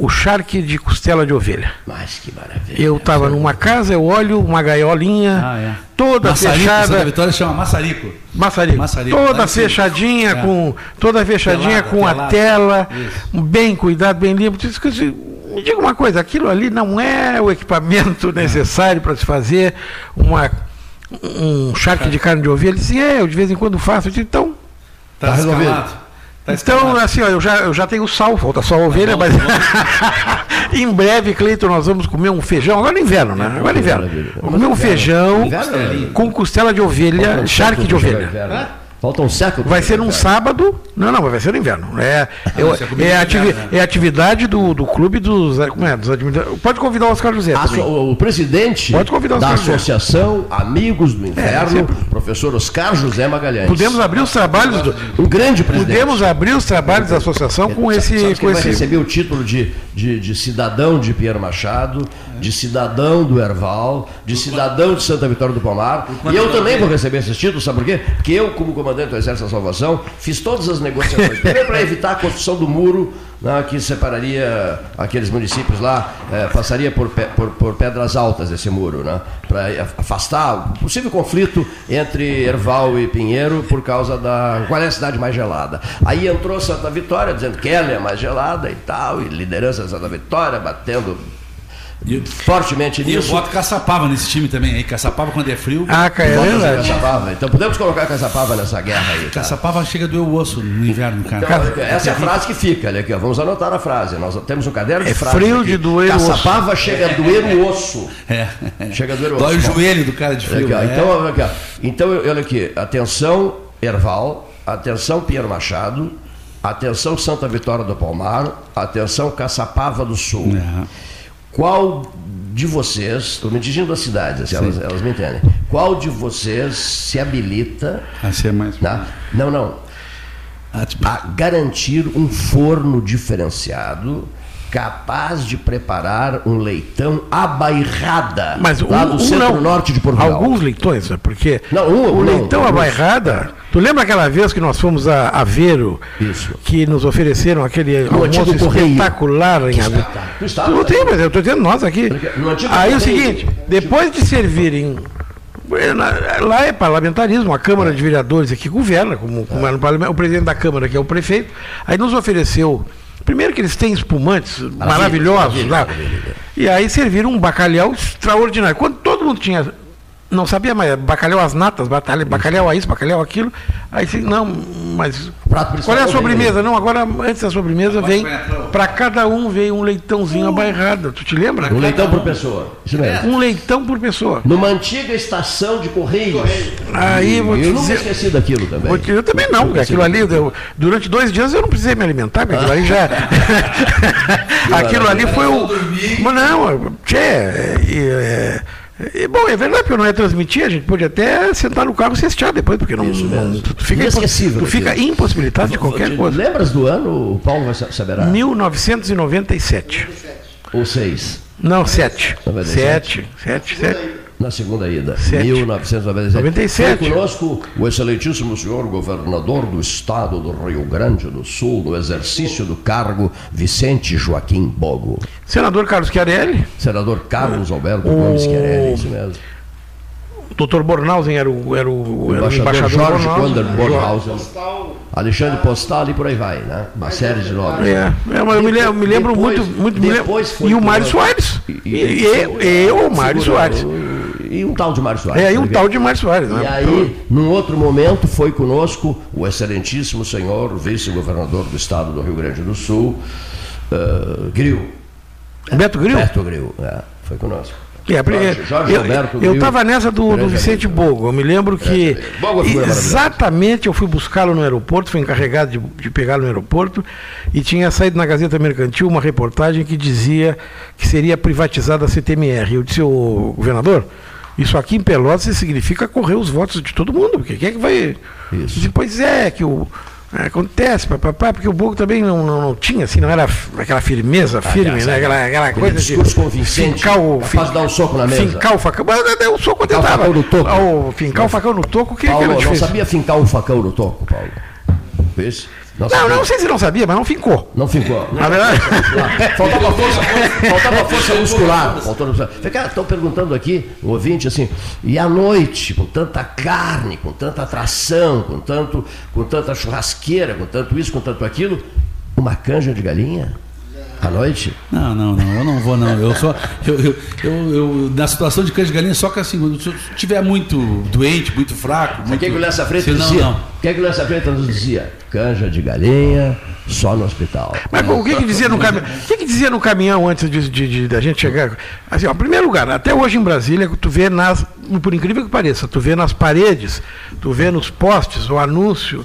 o charque de costela de ovelha. Mas que maravilha. Eu estava numa casa, eu olho uma gaiolinha ah, é. toda maçarico, fechada. Santa Vitória chama maçarico. Maçarico. maçarico. Toda fechadinha é. com toda fechadinha Pelada, com a tela, Isso. bem cuidado, bem limpo. Me diga uma coisa, aquilo ali não é o equipamento necessário para se fazer uma um charque de carne de ovelha. Ele disse, é, eu de vez em quando faço. Eu disse, então, tá, tá resolvido. Tá então, assim, ó, eu, já, eu já tenho sal, falta só a ovelha, mas em breve, Cleiton, nós vamos comer um feijão, agora no inverno, né? Agora no inverno. Vamos comer um feijão com costela de ovelha, charque de ovelha. Falta um século. Vai ser num sábado. Não, não, vai ser no inverno. É, é, vai ser comigo é, no ativi- inverno, né? é atividade do, do clube dos. Como é? Dos administradores. Pode convidar o Oscar José. So- o presidente Pode convidar da né? Associação Amigos do Inverno, sempre. professor Oscar José Magalhães. Podemos abrir os trabalhos do. Um grande presidente. Podemos abrir os trabalhos da associação com esse. Com vai esse receber o título de, de, de cidadão de Pierre Machado, de cidadão do Erval, de cidadão de Santa Vitória do Palmar. E eu também vou receber esses títulos, sabe por quê? Porque eu, como comandante do Exército da Salvação, fiz todas as negociações. Primeiro para evitar a construção do muro né, que separaria aqueles municípios lá, eh, passaria por, por, por pedras altas esse muro, né? Para afastar o possível conflito entre Erval e Pinheiro por causa da. Qual é a cidade mais gelada? Aí entrou Santa Vitória, dizendo que ela é a mais gelada e tal, e liderança de Santa Vitória batendo fortemente E eu nisso. boto Caçapava nesse time também aí. Caçapava quando é frio. Ah, cara, é verdade. Caçapava. Então podemos colocar Caçapava nessa guerra aí. Tá? Caçapava chega a doer o osso no inverno, cara. Então, olha essa é a frase que fica, olha aqui, ó, vamos anotar a frase. Nós temos um caderno de É frases. frio aqui. de doer o osso. Caçapava chega a doer o osso. É. Chega a doer o Dói o osso. Joelho do cara de frio. aqui, ó, né? Então, olha aqui, ó. então, olha aqui, atenção Erval, atenção Pinheiro Machado, atenção Santa Vitória do Palmar, atenção Caçapava do Sul. É. Qual de vocês, estou me dirigindo às cidades, assim, elas, elas me entendem, qual de vocês se habilita A ser mais. Tá? Não, não. Ah, tipo, A garantir um forno diferenciado capaz de preparar um leitão à bairrada Mas um, lá do um centro-norte não. de Portugal. Alguns leitões, sabe? porque Não, um, o não, leitão à alguns. bairrada. Tu lembra aquela vez que nós fomos a Aveiro, Isso. que nos ofereceram aquele No almoço espetacular em Aveiro? Tu estava, Não tem, mas eu estou dizendo nós aqui. No Aí é o seguinte, depois de servirem. Lá é parlamentarismo, a Câmara de Vereadores aqui governa, como, como é no parlamento, o presidente da Câmara, que é o prefeito, aí nos ofereceu. Primeiro que eles têm espumantes maravilhosos lá. E aí serviram um bacalhau extraordinário. Quando todo mundo tinha. Não sabia mais, bacalhau às natas, bacalhau, bacalhau a isso, bacalhau aquilo. Aí sim, não, mas. Qual é a é sobremesa? Não, agora antes da sobremesa vem. Para cada um veio um leitãozinho à bairrada. Tu te lembra? Um leitão por pessoa. Isso mesmo. Um leitão por pessoa. Numa antiga estação de Correios. Aí vou te eu nunca dizer- esqueci daquilo também. Te- Eu também não, porque aquilo ali, eu- durante dois dias eu não precisei me alimentar, porque aquilo ali já. aquilo ali foi o. Mas não, tchê, e, é, e, bom, é verdade, porque eu não ia transmitir, a gente pode até sentar no carro e assistir depois, porque não. Isso mesmo. tu fica, Inesquecível tu fica impossibilitado de qualquer coisa. Lembras do ano? O Paulo vai sa- saberá. 1997. Ou seis. Não, sete. 97. Sete, sete, sete. Na segunda ida, Sete. 1997. 97. Foi conosco o excelentíssimo senhor governador do estado do Rio Grande do Sul, no exercício do cargo, Vicente Joaquim Bogo. Senador Carlos Chiarelli, Senador Carlos Alberto O- Gomes Querelli, isso mesmo. Dr. Bornhausen era o, era o, era o Embaixador, embaixador Jorge Bornhausen. Wander Bornhausen. Alexandre Postal e por aí vai, né? Uma série de nomes. É, é, mas eu me lembro, me lembro Depois- muito, muito me lembro- depois E o Mário Soares. E, e, e, e o Mário Segurou- Soares. E um tal de Mário Soares. É, e um porque- tal de Mário Soares. E Né? aí, num outro momento, foi conosco o excelentíssimo senhor vice-governador do estado do Rio Grande do Sul, uh, Gril. Beto Gril? Beto Gril, é, foi conosco. É, Jorge, Jorge eu eu estava nessa do, do Vicente. Bogo. Eu me lembro que é exatamente eu fui buscá-lo no aeroporto, fui encarregado de, de pegá-lo no aeroporto e tinha saído na Gazeta Mercantil uma reportagem que dizia que seria privatizada a CTMR. Eu disse, ô governador, isso aqui em Pelotas significa correr os votos de todo mundo, porque quem é que vai. Isso. Depois é que o. é, Acontece, papapá, porque o Bogo também não, não, não tinha, assim, não era aquela firmeza firme, né? Aquela, aquela coisa de. convincente, fincar o, de dar um soco na mesa. Fincar o facão. Mas deu um soco Fincar o tentava. facão no toco. Ah, o fincar o facão no toco, o que, que Paulo, era não sabia fincar um facão no toco, Paulo. Fez? Não, sabia. não sei se não sabia, mas não fincou. Não ficou. Na verdade. Faltava força, faltava força muscular. Estão perguntando aqui, o ouvinte, assim, e à noite, com tanta carne, com tanta atração, com, tanto, com tanta churrasqueira, com tanto isso, com tanto aquilo, uma canja de galinha? À noite? Não, não, não, eu não vou não. Eu só. Eu, eu, eu, eu- na situação de cães de galinha, só que assim, quando eu estiver muito doente, muito fraco. Sabe o Muito... que, que o Lessa Freitas Senão, dizia? não. O que, que o Lessa Freitas nos dizia? Canja de galinha, só no hospital. Mas o que, que dizia no caminhão? O que, que dizia no caminhão antes de, de- de- da gente chegar? Assim, ó, em primeiro lugar, até hoje em Brasília, tu vê nas, por incrível que pareça, tu vê nas paredes, tu vê nos postes o anúncio,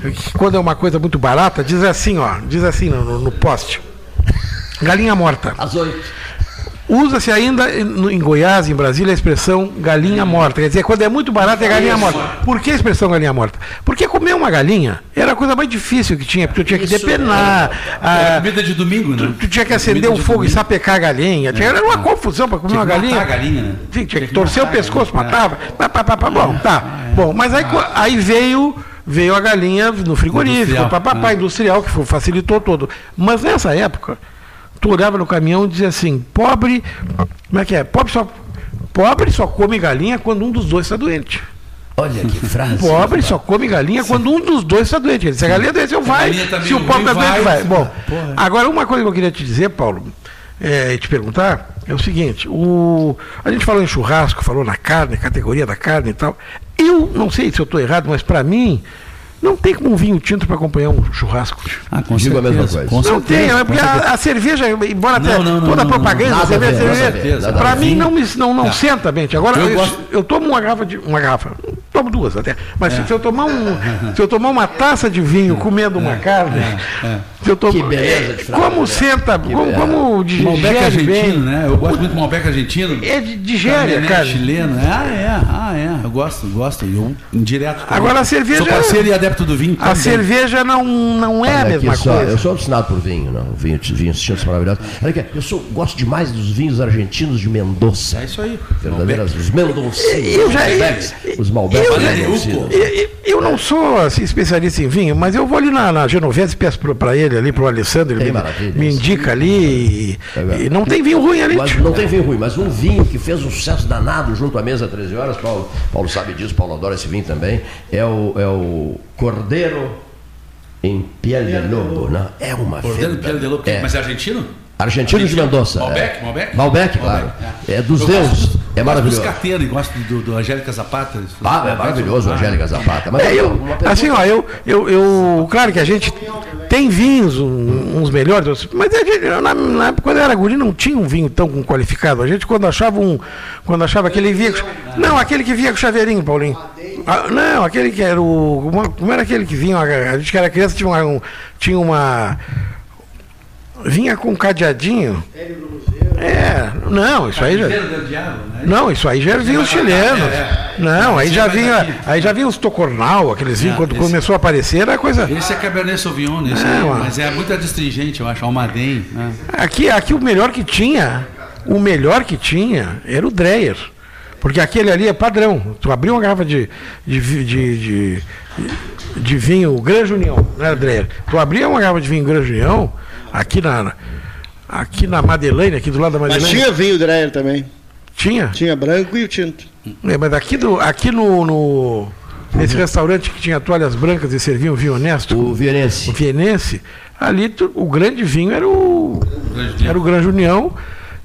que quando é uma coisa muito barata, diz assim, ó, diz assim no, no- no poste. Galinha morta. Às oito. Usa-se ainda em Goiás, em Brasília, a expressão galinha morta. Quer dizer, quando é muito barato é galinha morta. Por que a expressão galinha morta? Porque comer uma galinha era a coisa mais difícil que tinha, porque tu tinha que depenar. Era ah, comida de domingo, né? Tu tinha que acender de fogo e sapecar a galinha. Era uma confusão para comer Tinha uma galinha. matar a galinha, né? Tinha que, torcer o a pescoço, galinha, matava. Pá, pá, pá, pá, bom, tá. Bom, mas aí, co- aí veio, veio a galinha no frigorífico, Industrial, pá, pá, pá, né? industrial, que foi- facilitou todo. Mas nessa época, tu olhava no caminhão e dizia assim, pobre, como é que é? Pobre só, pobre só come galinha quando um dos dois está doente. Olha que frase. Pobre só come galinha quando um dos dois está doente. Se a galinha doente, eu vai. Se o pobre está doente, vai. Bom, Porra. agora uma coisa que eu queria te dizer, Paulo, é, e te perguntar, é o seguinte, o, a gente falou em churrasco, falou na carne, categoria da carne e tal. Eu não sei se eu estou errado, mas para mim, não tem como um vinho tinto para acompanhar um churrasco. Ah, com Digo a certeza. mesma coisa. Com não certeza, tem, é porque a, a cerveja, embora Não, até não, não, toda a propaganda não, a cerveja, a cerveja, a para mim não, me, não, não senta bem. Agora, Eu eu, gosto- eu tomo uma garrafa de. Uma garrafa. Tomo duas até. Mas se eu tomar um. Se eu tomar uma taça de vinho comendo uma carne. Se eu tomo, Que beleza de Como né? senta, como, beleza. como Malbec digere argentino, bem. né? Eu gosto muito do Malbec argentino. É de- digere, cara. chileno. Ah, é, ah, é. Eu gosto, gosto. Eu direto. Agora a cerveja- Sou parceiro e adepto do vinho. A também. cerveja não, não é a Olha mesma aqui só, coisa. Eu sou alucinado por vinho, não. Vinho, vinhos tintos maravilhosos. Olha aqui, eu sou, gosto demais dos vinhos argentinos de Mendoza. É isso aí. Verdadeiras, os Mendoncinos. Eu já- os Malbecs, os Malbecs eu-. Eu, eu- eu não sou assim, especialista em vinho, mas eu vou ali na, na Genovese e peço para ele ali, para o Alessandro, ele me, me indica ali. E, e não tem vinho ruim ali. Mas não tem vinho ruim, mas um vinho que fez um sucesso danado junto à mesa 13 horas, Paulo, Paulo sabe disso, Paulo adora esse vinho também, é o, é o Cordeiro em Piel de Lobo. Não, é uma Cordeiro verdade- Piel de Lobo. É. Mas é argentino? Argentino de Mendoza. Malbec? é. Malbec? Malbec, claro. É, dos Eu deuses. gosto- É gosto maravilhoso. dos cateiros, gosto do, do Angélica Zapata. Ah, é maravilhoso, Ah, Angélica Zapata. Mas É, eu, assim, ó, eu, eu, eu. Claro que a gente tem vinhos, um- uns melhores, mas a gente, na, na época, quando eu era guri, não tinha um vinho tão qualificado. A gente, quando achava um. Quando achava aquele vinho. Não, aquele que vinha com chaveirinho, Paulinho. Ah, não, aquele que era o. uma- Como era aquele que vinha? A gente que era criança tinha uma. um- tinha uma vinha com um cadeadinho. É, não, isso aí já. Né? Não, isso aí já era vinho chileno. É, Não, aí já é vinha, aí já vinha os tocornal, aqueles vinhos, É, quando começou a aparecer, era coisa. Esse é Cabernet Sauvignon, esse É, mas é muito adstringente, eu acho. Almaden, né? Aqui, aqui o melhor que tinha, o melhor que tinha era o Dreyer. Porque aquele ali é padrão. Tu abriu uma garrafa de, de, de, de, de vinho Grande União, não era Dreyer. Tu abria uma garrafa de vinho Grande União, aqui na, aqui na Madeleine, aqui do lado da Mas Madeleine. tinha vinho Dreyer também. Tinha? Tinha branco e o tinto. É, mas aqui, do, aqui no, no- nesse restaurante que tinha toalhas brancas e serviam vinho honesto. O Vienense. O Vienense, ali tu- o grande vinho era o, era o Grande União.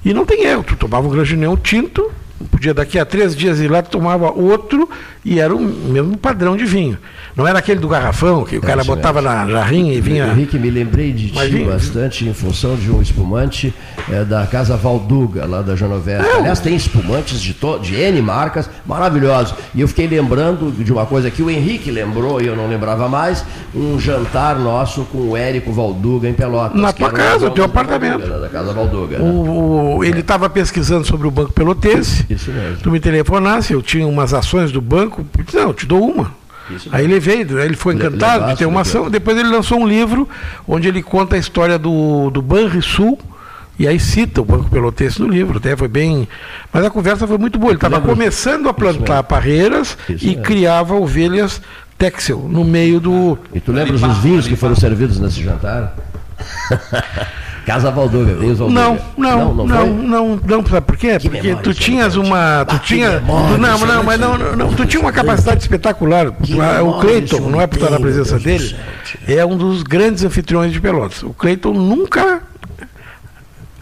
E não tem erro, tu tomava o Grande União tinto, podia daqui a três dias ir lá, tomava outro e era o mesmo padrão de vinho. Não era aquele do garrafão, que o cara isso botava na jarrinha e vinha. Henrique, me lembrei de Mas ti vinha- bastante em função de um espumante eh, da Casa Valduga, lá da Genovese. Aliás, tem espumantes de, to- de N marcas maravilhosos. E eu fiquei lembrando de uma coisa que o Henrique lembrou e eu não lembrava mais: um jantar nosso com o Érico Valduga em Pelotas. Na tua casa, dono teu apartamento. Valduga, Da Casa Valduga. né? O, o- ele estava pesquisando sobre o Banco Pelotense. Isso mesmo. Tu me telefonasse, eu tinha umas ações do banco. Não, eu te dou uma. Isso Aí ele veio, ele foi Le- encantado de levasse, ter uma levasse. ação. Depois ele lançou um livro onde ele conta a história do, do Banrisul. E aí cita o Banco Pelotense no livro, até foi bem. Mas a conversa foi muito boa. Ele estava Lembra- começando a plantar parreiras Isso e mesmo. criava ovelhas Texel no meio do. E tu lembras os vinhos que foram servidos nesse jantar? Casa vinhos Valduga. Não, não, não, foi? não, não, sabe por quê? Porque memória, tu tinhas uma. Tu que tinha. Não, isso não, é mas não, não, não, tu tinha uma capacidade espetacular. Que ah, O Cleiton, não é por estar na presença Deus dele, é um dos grandes anfitriões de Pelotas. O Cleiton nunca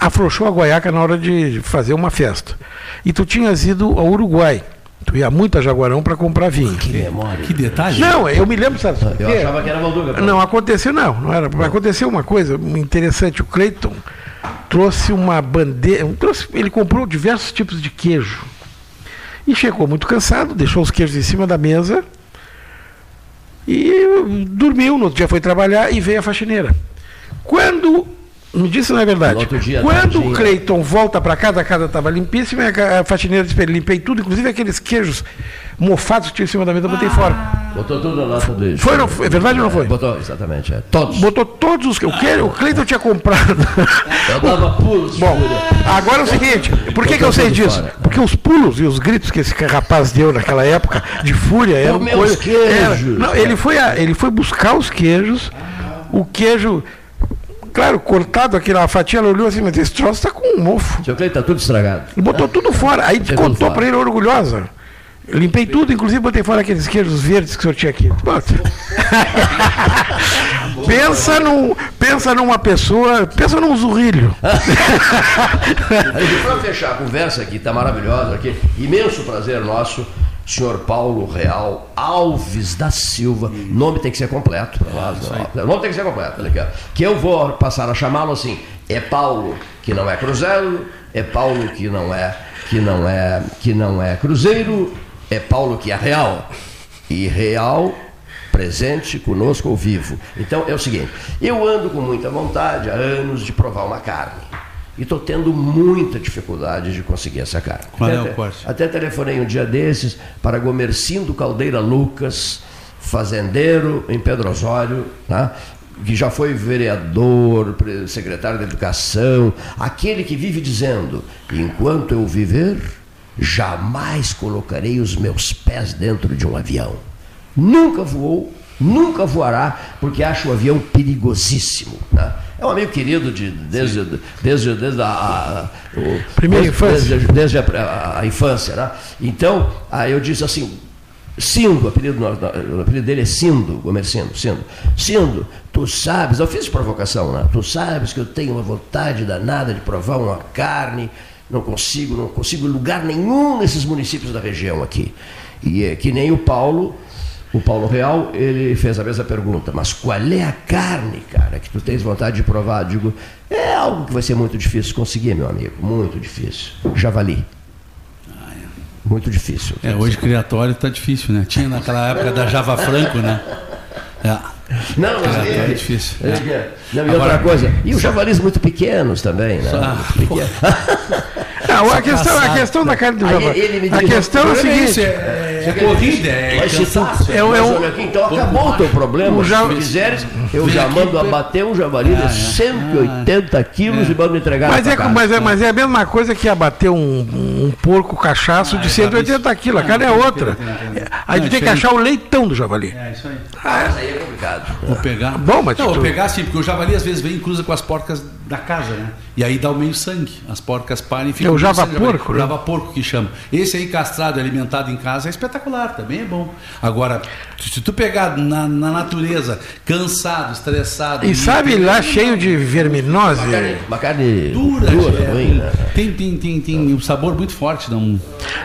afrouxou a guaiaca na hora de fazer uma festa. E tu tinhas ido ao Uruguai. Tu ia muito a Jaguarão para comprar vinho. Que memória. Que detalhe. Não, eu me lembro, sabe? Eu quê? achava que era Valduga. Não, aconteceu não, não era. Aconteceu uma coisa interessante. O Cleiton trouxe uma bandeira, trouxe, ele comprou diversos tipos de queijo. E chegou muito cansado, deixou os queijos em cima da mesa e dormiu. No outro dia foi trabalhar e veio a faxineira. Quando me disse não é verdade. No outro dia, Quando o Cleiton volta para casa, a casa estava limpíssima, e a faxineira disse limpei tudo, inclusive aqueles queijos mofados que tinha em cima da mesa, eu botei fora. Botou tudo na nota do Foi, não foi? É verdade ou não foi? Botou, exatamente. É. Todos. Botou todos os que. O, Cleiton tinha comprado. Eu dava pulos. Bom, agora é o seguinte, por que, que eu sei disso? fora. Porque os pulos e os gritos que esse rapaz deu naquela época de fúria eram coisa- queijos. era- não, ele, foi a- ele foi buscar os queijos, o queijo, claro, cortado aqui na fatia, ela olhou assim, mas esse troço está com um mofo. Seu Cleiton, tá tudo estragado. E botou tudo fora. Aí Jogou contou para ele orgulhosa. Eu limpei tudo, inclusive botei fora aqueles queijos verdes que o senhor tinha aqui. Pensa, num, pensa numa pessoa, pensa num zurrilho. Para fechar a conversa aqui, está maravilhosa aqui, imenso prazer nosso, senhor Paulo Real Alves da Silva. Nome tem que ser completo. O nome tem que ser completo, ó. que eu vou passar a chamá-lo assim. É Paulo que não é Cruzeiro, é Paulo que não é que não é que não é Cruzeiro, é Paulo que é Real. E Real presente conosco ao vivo. Então é o seguinte, eu ando com muita vontade há anos de provar uma carne. E estou tendo muita dificuldade de conseguir essa carne. Qual é Até- o corte? Até telefonei um dia desses para Gomercindo Caldeira Lucas, fazendeiro em Pedro Osório, tá? que já foi vereador, secretário da Educação, aquele que vive dizendo: enquanto eu viver, jamais colocarei os meus pés dentro de um avião. Nunca voou, nunca voará, porque acha o avião perigosíssimo. né? É um amigo querido de, desde, desde, desde a, a- o- Primeira desde- infância. Desde, desde a, a- infância. Né? Então, aí eu disse assim, Cindo, o apelido, o apelido dele é Cindo, Gomercindo, Cindo. Cindo, tu sabes, eu fiz provocação, né? Tu sabes que eu tenho uma vontade danada de provar uma carne, não consigo, não consigo lugar nenhum nesses municípios da região aqui. E é que nem o Paulo, o Paulo Real, ele fez a mesma pergunta, mas qual é a carne, cara, que tu tens vontade de provar? Eu digo, é algo que vai ser muito difícil conseguir, meu amigo, muito difícil. Javali. Muito difícil. É, hoje criatório tá difícil, né? Tinha naquela época da Java Franco, né? É. Não, mas Criatório é, é difícil. é, É. Não, e Agora- outra coisa, e os javalis muito pequenos também, né? Ah, Muito pequenos. Não, a questão, a questão da carne do javali. A questão é é seguinte. isso, é- é corrida, é Vai. É é mas o- olha aqui, então acabou o teu problema. Se tu quiseres, eu já mando abater um javali Ah, é. de 180 quilos e mando entregar Mas é, mas, é, mas é a mesma coisa que abater um, um porco cachaço de 180 quilos. A carne é outra. Aí tu tem que achar o leitão do javali. É isso aí. Mas aí é complicado. Vou pegar. Bom, mas Não, vou pegar sim, porque o javali às vezes vem e cruza com as porcas da casa, né? E aí dá o meio sangue. As porcas parem e ficam. É o java porco, né? Java porco que chama. Esse aí castrado e alimentado em casa é espetacular, também é bom. Agora, se tu pegar na, na natureza, cansado, estressado. E sabe lá cheio de verminose? Uma carne, uma carne Dura, dura, é, ruim, né? tem, tem, tem, tem um sabor muito forte. Não...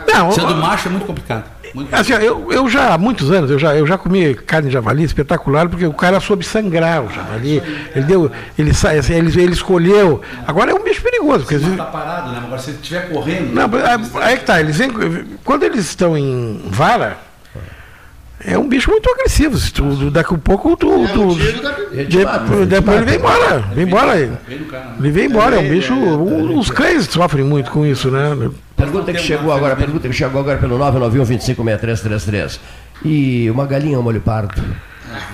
Não, Sendo macho é muito complicado. Muito Assim, eu, eu já há muitos anos, eu já, eu já comi carne de javali espetacular, porque o cara soube sangrar o javali. Ele deu, ele, assim, ele, ele escolheu. Agora é um bicho perigoso, porque às vezes- Tá parado, né? Agora se ele estiver correndo. Não, mas, aí que tá, eles vêm, quando eles estão em vara, é um bicho muito agressivo. Se tu, daqui a pouco tu. tu Ele te de- te depois ele vem embora. Vem embora. Ele, ele vem embora, é um bicho. Os cães sofrem muito com isso, né? Pergunta que chegou agora, pergunta que chegou agora pelo 991 256333. E uma galinha ao molho pardo.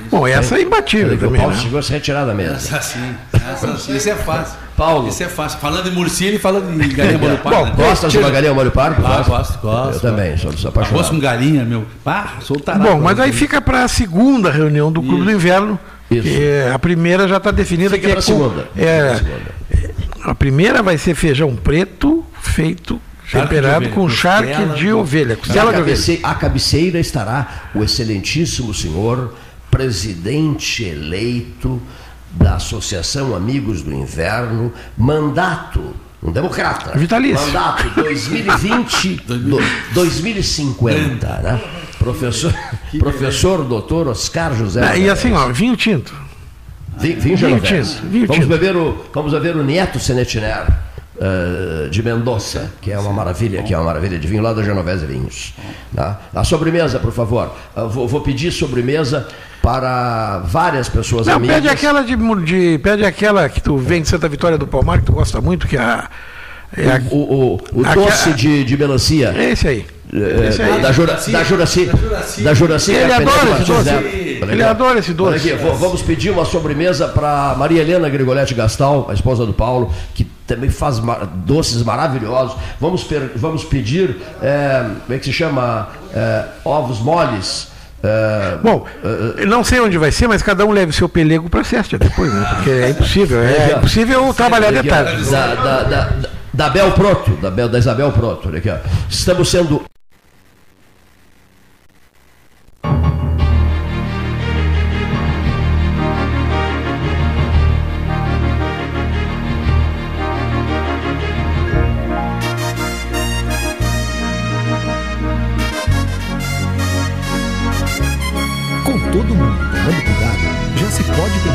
Bom, essa é imbatível O também. Paulo Né? chegou a se retirar da mesa. Essa sim, essa sim. Isso é fácil. Paulo. Isso é fácil. Falando em murcilha e falando em galinha molho pardo. Bom, né? gostas de uma galinha ao molho pardo? Ah, gosto, gosto. Eu também, sou, sou apaixonado. com galinha, meu. Ah, sou tarado. Bom, mas aí fica para a segunda reunião do Clube do Inverno. Isso. Que é- a primeira já está definida. Fica que é segunda. É, a primeira vai ser feijão preto feito de temperado com charque costela, de ovelha. Costela de ovelha. a cabeceira estará o excelentíssimo senhor presidente eleito da Associação Amigos do Inverno, mandato, um democrata. Vitalício. Mandato 2020, do- 2050, né? Professor, professor doutor Oscar José. Ah, e assim, ó, vinho tinto. Vinho, vinho Vinho tinto, vinho vamos, tinto. beber o, vamos beber o Nieto Senetiner, eh, de Mendoza, que é uma maravilha, que é uma maravilha de vinho lá da Genovese Vinhos. tá? A sobremesa, por favor. Eu vou, vou pedir sobremesa para várias pessoas Não, amigas. pede aquela de, de. Pede aquela que tu vem de Santa Vitória do Palmar, que tu gosta muito, que é a. É a O, o, o Aquela- doce de, de melancia. Esse aí. Eh, Esse aí. da, Juraci, da Juraci. Da Juraci. Ele Carpenedo adora esse doce. Ele adora esse doce. Aqui, vamos pedir uma sobremesa para Maria Helena Grigoletti Gastal, a esposa do Paulo, que também faz doces maravilhosos. Vamos, vamos pedir, eh, como é que se chama? Eh, ovos moles. eh, Bom, não sei onde vai ser, mas cada um leve seu pelego para a cesta depois, né? Porque é impossível. É impossível trabalhar de Olha aqui, ó, tarde. Da, da, da, da- Bel Proto, da, Bel, da Isabel Proto. Olha aqui, ó. Estamos sendo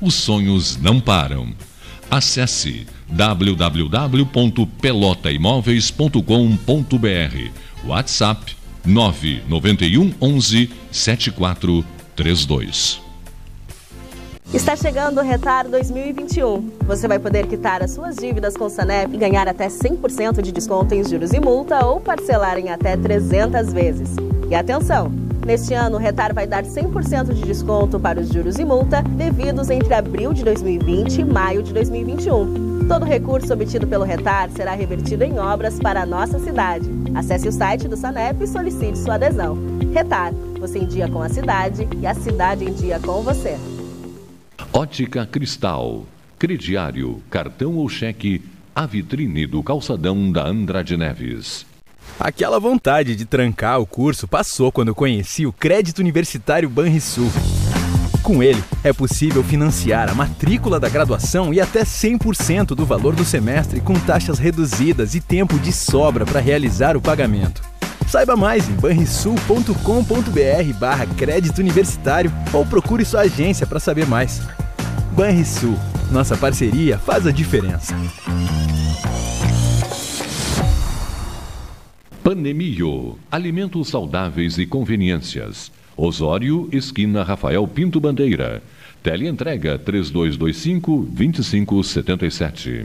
os sonhos não param. Acesse www.pelotaimoveis.com.br WhatsApp 991 11 7432 Está chegando o Retar 2021. Você vai poder quitar as suas dívidas com o Sanep e ganhar até 100% de desconto em juros e multa ou parcelar em até 300 vezes. E atenção! Neste ano, o Retar vai dar 100% de desconto para os juros e multa devidos entre abril de 2020 e maio de 2021. Todo recurso obtido pelo Retar será revertido em obras para a nossa cidade. Acesse o site do Sanep e solicite sua adesão. Retar, você em dia com a cidade e a cidade em dia com você. Ótica Cristal, crediário, cartão ou cheque, a vitrine do calçadão da Andrade Neves. Aquela vontade de trancar o curso passou quando eu conheci o Crédito Universitário Banrisul. Com ele, é possível financiar a matrícula da graduação e até 100% do valor do semestre com taxas reduzidas e tempo de sobra para realizar o pagamento. Saiba mais em banrisul.com.br barra crédito universitário ou procure sua agência para saber mais. Banrisul, nossa parceria faz a diferença. Panemio, alimentos saudáveis e conveniências. Osório, esquina Rafael Pinto Bandeira. Teleentrega 3225-2577.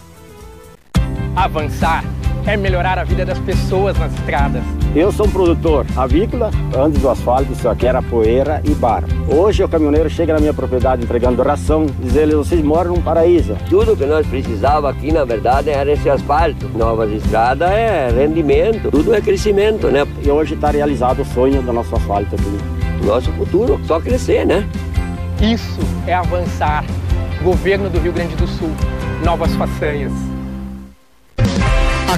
Avançar é melhorar a vida das pessoas nas estradas. Eu sou um produtor avícola, antes do asfalto isso aqui era poeira e barro. Hoje o caminhoneiro chega na minha propriedade entregando ração, diz ele, vocês moram num paraíso. Tudo que nós precisávamos aqui, na verdade, era esse asfalto. Novas estradas é rendimento, tudo é crescimento, né? E hoje está realizado o sonho do nosso asfalto aqui. Nosso futuro, só crescer, né? Isso é avançar. Governo do Rio Grande do Sul, novas façanhas.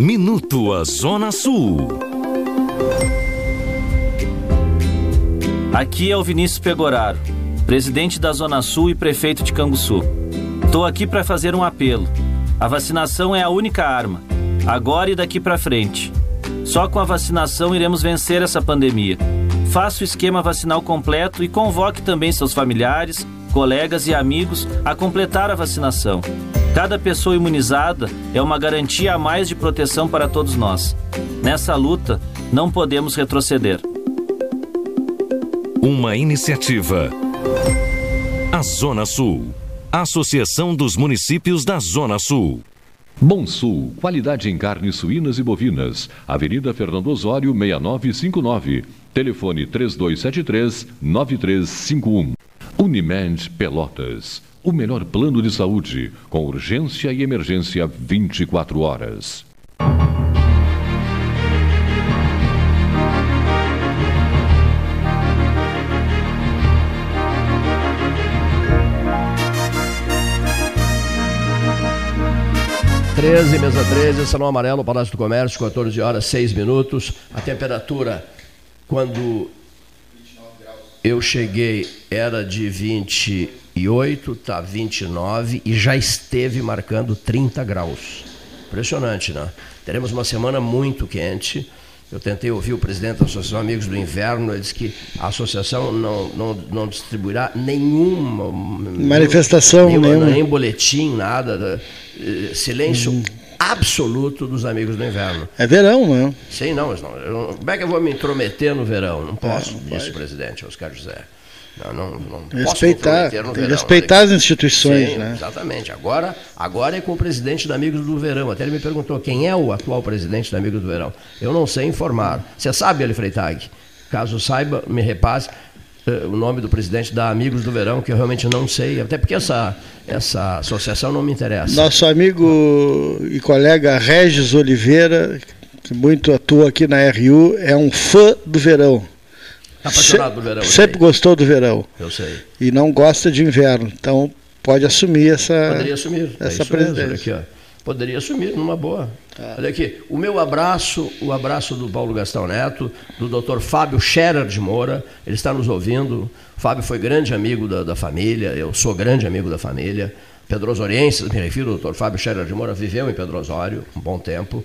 Minuto a Zona Sul. Aqui é o Vinícius Pegoraro, presidente da Zona Sul e prefeito de Canguçu. Estou aqui para fazer um apelo. A vacinação é a única arma, agora e daqui para frente. Só com a vacinação iremos vencer essa pandemia. Faça o esquema vacinal completo e convoque também seus familiares, colegas e amigos a completar a vacinação. Cada pessoa imunizada é uma garantia a mais de proteção para todos nós. Nessa luta, não podemos retroceder. Uma iniciativa. A Zona Sul. Associação dos Municípios da Zona Sul. Bom Sul, qualidade em carnes suínas e bovinas. Avenida Fernando Osório, 6959. Telefone 3273-9351. Unimed Pelotas. O melhor plano de saúde, com urgência e emergência 24 horas. Treze, mesa 13, Salão Amarelo, Palácio do Comércio, 14 horas, 6 minutos. A temperatura, quando eu cheguei, era de 28, tá 29 e já esteve marcando 30 graus. Impressionante, né? Teremos uma semana muito quente. Eu tentei ouvir o presidente da Associação Amigos do Inverno, ele disse que a associação não, não, não distribuirá nenhuma manifestação, nenhuma, nem boletim, nada. Eh, silêncio hum. absoluto dos Amigos do Inverno. É verão, né? Sim, não, mas não. Eu, como é que eu vou me intrometer no verão? Não posso, é, disse o presidente Oscar José. Não, não, não respeitar, verão, respeitar as instituições, Sim, né? Exatamente. Agora, agora é com o presidente da Amigos do Verão. Até ele me perguntou quem é o atual presidente da Amigos do Verão. Eu não sei informar. Você sabe, Eli Freitag? Caso saiba, me repasse uh, o nome do presidente da Amigos do Verão, que eu realmente não sei, até porque essa, essa associação não me interessa. Nosso amigo e colega Regis Oliveira, que muito atua aqui na RU, é um fã do verão. Apaixonado do verão. Sempre gostou do verão. Eu sei. E não gosta de inverno. Então pode assumir essa, Poderia assumir. essa é presidência. Mesmo, aqui, ó. Poderia assumir numa boa. Ah. Olha aqui, o meu abraço, o abraço do Paulo Gastão Neto, do Dr. Fábio Scherer de Moura, ele está nos ouvindo. O Fábio foi grande amigo da, da família, eu sou grande amigo da família. Pedrosoriense, me refiro, o Dr. Fábio Scherer de Moura viveu em Pedro Osório um bom tempo.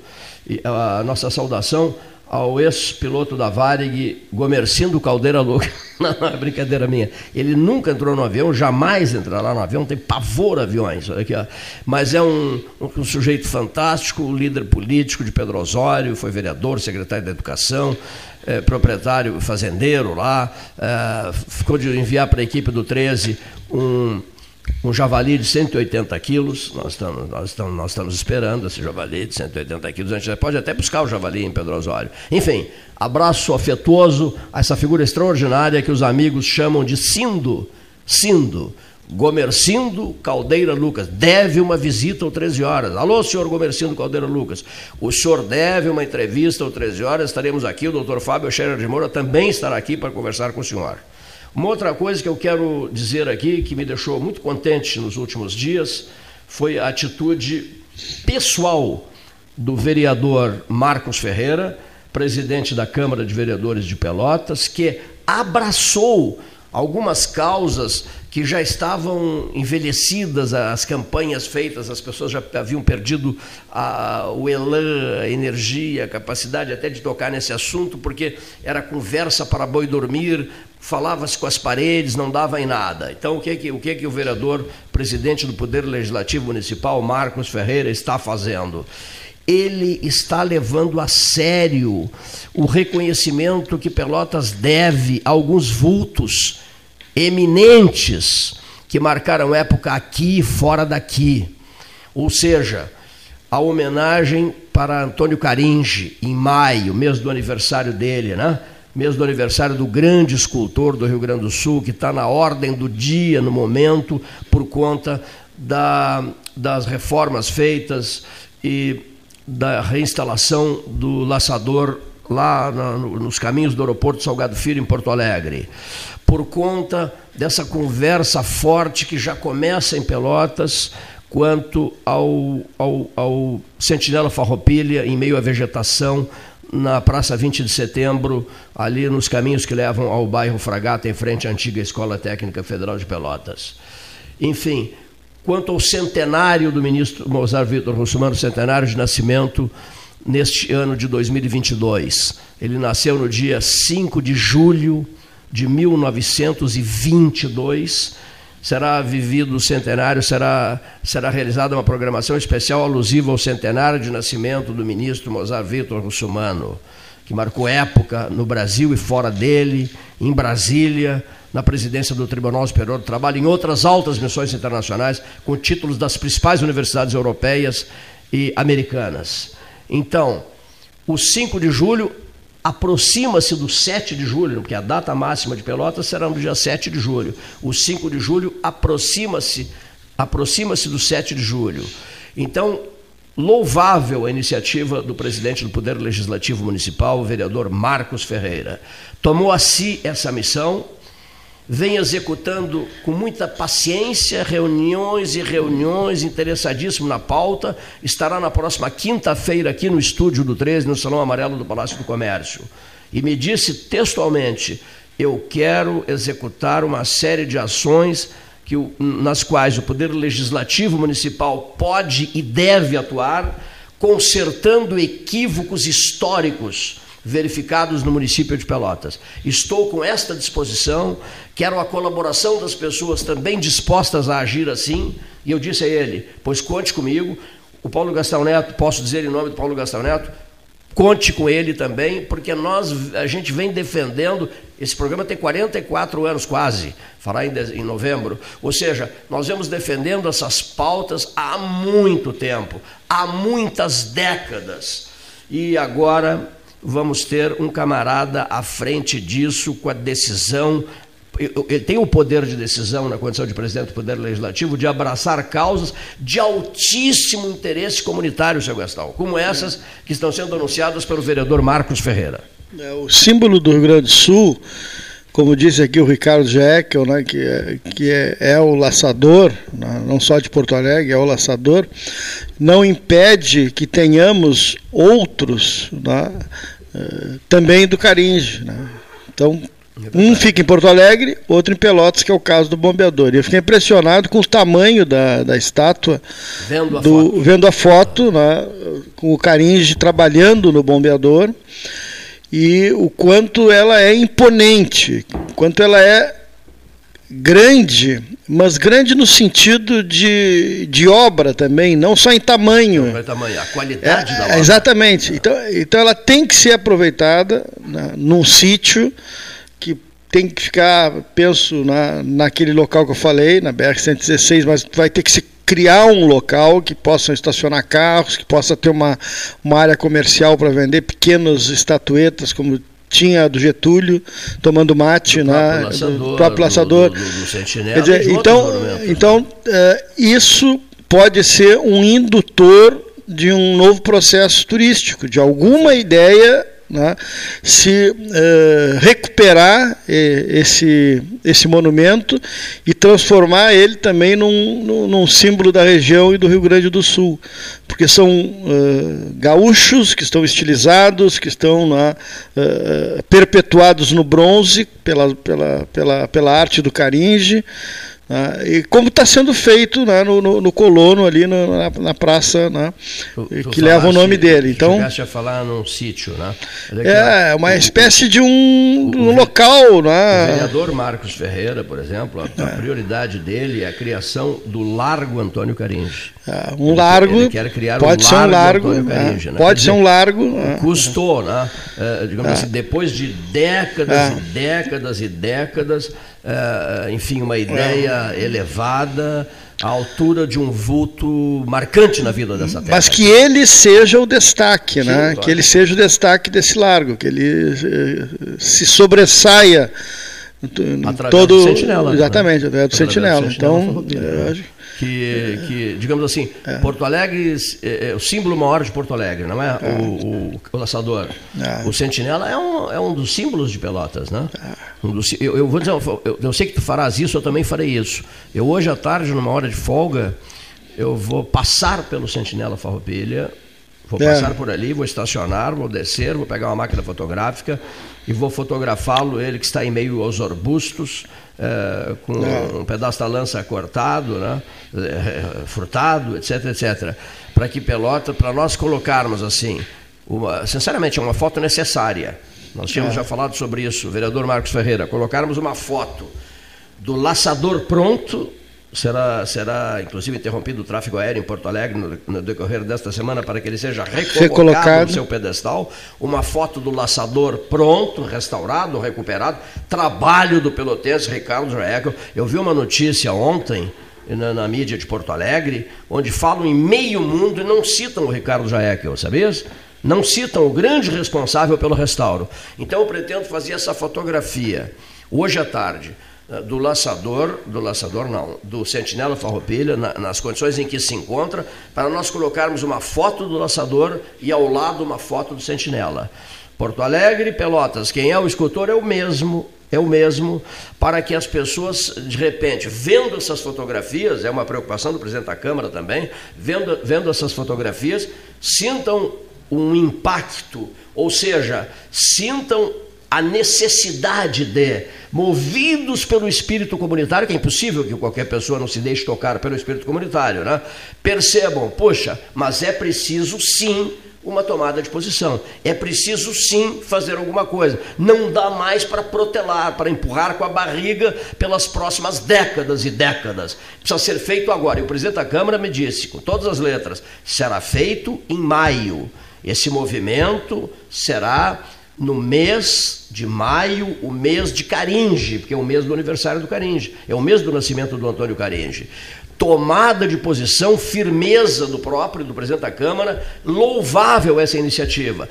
E a nossa saudação ao ex-piloto da Varig, Gomercindo Caldeira Louca. Não, não é brincadeira minha. Ele nunca entrou no avião, jamais entrará no avião, tem pavor a aviões. Olha aqui, ó. Mas é um, um, um, sujeito fantástico, líder político de Pedro Osório, foi vereador, secretário da Educação, é, proprietário fazendeiro lá. É, ficou de enviar para a equipe do 13 um um javali de 180 quilos, nós estamos, nós, estamos, nós estamos esperando esse javali de 180 quilos, a gente pode até buscar o javali em Pedro Osório. Enfim, abraço afetuoso a essa figura extraordinária que os amigos chamam de Sindo, Sindo, Gomercindo Caldeira Lucas, deve uma visita ao 13 horas. Alô, senhor Gomercindo Caldeira Lucas, o senhor deve uma entrevista ao 13 horas, estaremos aqui, o doutor Fábio Scherer de Moura também estará aqui para conversar com o senhor. Uma outra coisa que eu quero dizer aqui, que me deixou muito contente nos últimos dias, foi a atitude pessoal do vereador Marcos Ferreira, presidente da Câmara de Vereadores de Pelotas, que abraçou algumas causas que já estavam envelhecidas, as campanhas feitas, as pessoas já haviam perdido a, o elan, a energia, a capacidade até de tocar nesse assunto, porque era conversa para boi dormir, falava-se com as paredes, não dava em nada. Então, o que, que, o, que, que o vereador, presidente do Poder Legislativo Municipal, Marcos Ferreira, está fazendo? ele está levando a sério o reconhecimento que Pelotas deve a alguns vultos eminentes que marcaram época aqui e fora daqui. Ou seja, a homenagem para Antônio Caringe, em maio, mês do aniversário dele, né? Mês do aniversário do grande escultor do Rio Grande do Sul, que está na ordem do dia, no momento, por conta da, das reformas feitas e da reinstalação do laçador lá na, nos caminhos do aeroporto Salgado Filho, em Porto Alegre. Por conta dessa conversa forte que já começa em Pelotas quanto ao, ao, ao Sentinela Farroupilha em meio à vegetação na Praça 20 de Setembro, ali nos caminhos que levam ao bairro Fragata, em frente à antiga Escola Técnica Federal de Pelotas. Enfim, quanto ao centenário do ministro Mozart Vitor Russumano, centenário de nascimento, neste ano de 2022. Ele nasceu no dia 5 de julho de 1922. Será vivido o centenário, será, será realizada uma programação especial alusiva ao centenário de nascimento do ministro Mozart Vitor Russumano, que marcou época no Brasil e fora dele, em Brasília, na presidência do Tribunal Superior do Trabalho, em outras altas missões internacionais, com títulos das principais universidades europeias e americanas. Então, o 5 de julho aproxima-se do 7 de julho, porque a data máxima de Pelotas será no dia 7 de julho. O 5 de julho aproxima-se aproxima-se do 7 de julho. Então, louvável a iniciativa do presidente do Poder Legislativo Municipal, o vereador Marcos Ferreira. Tomou a si essa missão vem executando com muita paciência reuniões e reuniões, interessadíssimo na pauta. Estará na próxima quinta-feira aqui no estúdio do 13, no Salão Amarelo do Palácio do Comércio. E me disse textualmente: eu quero executar uma série de ações que, nas quais o Poder Legislativo Municipal pode e deve atuar, consertando equívocos históricos verificados no município de Pelotas. Estou com esta disposição, quero a colaboração das pessoas também dispostas a agir assim, e eu disse a ele: pois conte comigo. O Paulo Gastão Neto, posso dizer em nome do Paulo Gastão Neto, conte com ele também, porque nós, a gente vem defendendo. Esse programa tem 44 anos quase, fará em, em novembro. Ou seja, nós vemos defendendo essas pautas há muito tempo, há muitas décadas. E agora vamos ter um camarada à frente disso com a decisão. Ele tem o poder de decisão na condição de presidente do Poder Legislativo de abraçar causas de altíssimo interesse comunitário, seu Gastão, como essas que estão sendo anunciadas pelo vereador Marcos Ferreira. É, o símbolo do Rio Grande do Sul, como disse aqui o Ricardo Jekyll, né, que, é, que é, é o laçador, né, não só de Porto Alegre, é o laçador, não impede que tenhamos outros. Né, eh, também do Caringe. Né? Então, é um fica em Porto Alegre, outro em Pelotas, que é o caso do bombeador. E eu fiquei impressionado com o tamanho da, da estátua. Vendo a do, foto. Vendo a foto, né, com o Caringe trabalhando no bombeador. E o quanto ela é imponente, quanto ela é grande, mas grande no sentido de, de obra também, não só em tamanho. Não, tamanho a qualidade é, da obra. Exatamente. Então, então ela tem que ser aproveitada né, num sítio que tem que ficar, penso, na, naquele local que eu falei, na BR-116, mas vai ter que se criar um local que possam estacionar carros, que possa ter uma, uma área comercial para vender pequenas estatuetas, como tinha do Getúlio, tomando mate, Do próprio laçador, do próprio laçador. do- dizer, então, então eh, isso pode ser um indutor de um novo processo turístico, de alguma ideia né, se eh, recuperar eh, esse, esse monumento e transformar ele também num, num, símbolo da região e do Rio Grande do Sul, porque são eh, gaúchos que estão estilizados, que estão né, eh, perpetuados no bronze pela, pela, pela, pela arte do Caringe. Né, e como está sendo feito né, no, no, no colono ali no- na, na praça né, Tu que leva o nome dele. Então, a falar num sítio, né? É ó. uma espécie de um, de um local, O né? vereador Marcos Ferreira, por exemplo, a, a prioridade dele é a criação do Largo Antônio Caringe. É, um largo, ele quer criar pode um ser um largo largo, Antônio né? Caringe, né? pode Quer ser um dizer, largo. né? Custou, né? Eh, digamos É. assim, depois de décadas É. e décadas e décadas, eh, enfim, uma ideia É. elevada à altura de um vulto marcante na vida dessa terra. Mas que ele seja o destaque, Sim, né? claro. Que ele seja o destaque desse largo, que ele eh, se sobressaia Através todo do sentinela, né? exatamente do Através do sentinela. sentinela Então, farroupilha, eu né? Que, que, digamos assim, Porto Alegre é, é o símbolo maior de Porto Alegre, não é? O, o, o laçador. É. O sentinela é um, é um dos símbolos de Pelotas, né? Um dos eu, eu vou dizer, eu, eu sei que tu farás isso, eu também farei isso. Eu hoje à tarde, numa hora de folga, eu vou passar pelo sentinela Farroupilha, vou É. passar por ali, vou estacionar, vou descer, vou pegar uma máquina fotográfica e vou fotografá-lo, ele que está em meio aos arbustos, eh, com É. um pedaço da lança cortado, né, eh, frutado, etc, etc. Para que Pelota, para nós colocarmos assim, uma, sinceramente, é uma foto necessária. Nós tínhamos É. já falado sobre isso, vereador Marcos Ferreira, colocarmos uma foto do laçador pronto. Será, será inclusive interrompido o tráfego aéreo em Porto Alegre no, no decorrer desta semana para que ele seja recolocado, Recolocado. no seu pedestal. Uma foto do laçador pronto, restaurado, recuperado. Trabalho do pelotense Ricardo Joeco. Eu vi uma notícia ontem na, na mídia de Porto Alegre, onde falam em meio mundo e não citam o Ricardo Jaekel, sabias? Não citam o grande responsável pelo restauro. Então eu pretendo fazer essa fotografia hoje à tarde do laçador, do laçador não, do sentinela farroupilha, na- nas condições em que se encontra, para nós colocarmos uma foto do laçador e ao lado uma foto do sentinela. Porto Alegre, Pelotas, quem é o escultor é o mesmo, é o mesmo, para que as pessoas, de repente, vendo essas fotografias, é uma preocupação do presidente da Câmara também, vendo, vendo essas fotografias, sintam um impacto, ou seja, sintam a necessidade de, movidos pelo espírito comunitário, que é impossível que qualquer pessoa não se deixe tocar pelo espírito comunitário, né? percebam, poxa, mas é preciso sim uma tomada de posição. É preciso sim fazer alguma coisa. Não dá mais para protelar, para empurrar com a barriga pelas próximas décadas e décadas. Precisa ser feito agora. E o presidente da Câmara me disse, com todas as letras, será feito em maio. Esse movimento será no mês de maio, o mês de Caringe, porque é o mês do aniversário do Caringe, é o mês do nascimento do Antônio Caringe. Tomada de posição, firmeza do próprio, do presidente da Câmara, louvável essa iniciativa.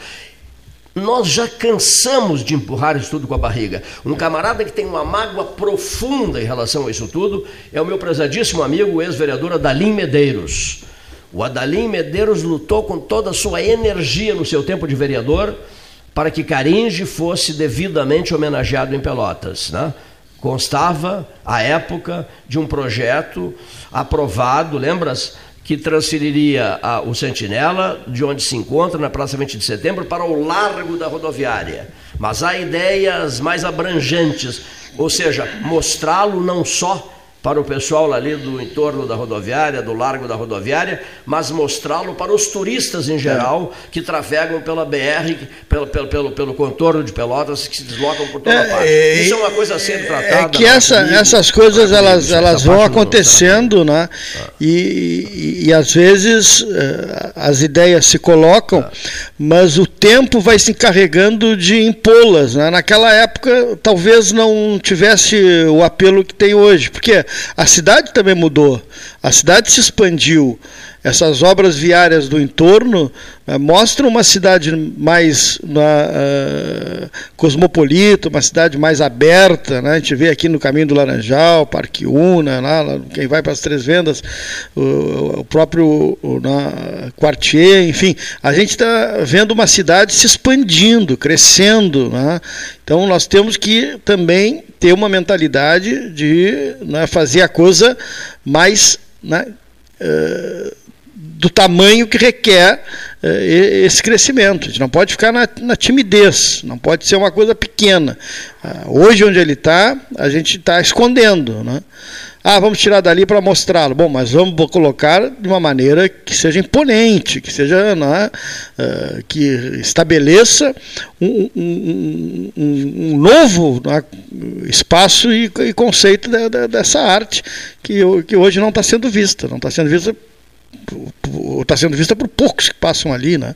Nós já cansamos de empurrar isso tudo com a barriga. Um camarada que tem uma mágoa profunda em relação a isso tudo é o meu prezadíssimo amigo, ex-vereador Adalim Medeiros. O Adalim Medeiros lutou com toda a sua energia no seu tempo de vereador para que Caringe fosse devidamente homenageado em Pelotas. Né? Constava, à época, de um projeto aprovado, lembras? Que transferiria a- o Sentinela, de onde se encontra, na Praça 20 de Setembro, para o largo da rodoviária. Mas há ideias mais abrangentes, ou seja, mostrá-lo não só para o pessoal ali do entorno da rodoviária, do largo da rodoviária, mas mostrá-lo para os turistas em geral que trafegam pela BR, pelo, pelo, pelo, pelo contorno de Pelotas, que se deslocam por toda parte. é, Isso é uma coisa a ser tratada. É que essa, comigo, essas coisas elas, comigo, elas essa vão acontecendo, né? E, e, e às vezes eh, as ideias se colocam, mas o tempo vai se encarregando de impô-las. Né? Naquela época talvez não tivesse o apelo que tem hoje, porque a cidade também mudou, a cidade se expandiu. Essas obras viárias do entorno uh, mostram uma cidade mais uh, cosmopolita, uma cidade mais aberta. Né? A gente vê aqui no caminho do Laranjal, Parque Una, lá, quem vai para as Três Vendas, o, o próprio o, na, Quartier, enfim, a gente está vendo uma cidade se expandindo, crescendo. Né? Então nós temos que também ter uma mentalidade de né, fazer a coisa mais né, uh, do tamanho que requer uh, esse crescimento. A gente não pode ficar na, na timidez, não pode ser uma coisa pequena. Uh, hoje, onde ele está, a gente está escondendo. Né? Ah, vamos tirar dali para mostrá-lo. Bom, mas vamos colocar de uma maneira que seja imponente, que seja né, uh, que estabeleça um, um, um, um novo né, espaço e, e conceito de, de, dessa arte que, que hoje não está sendo vista, não está sendo vista está sendo vista por poucos que passam ali, né?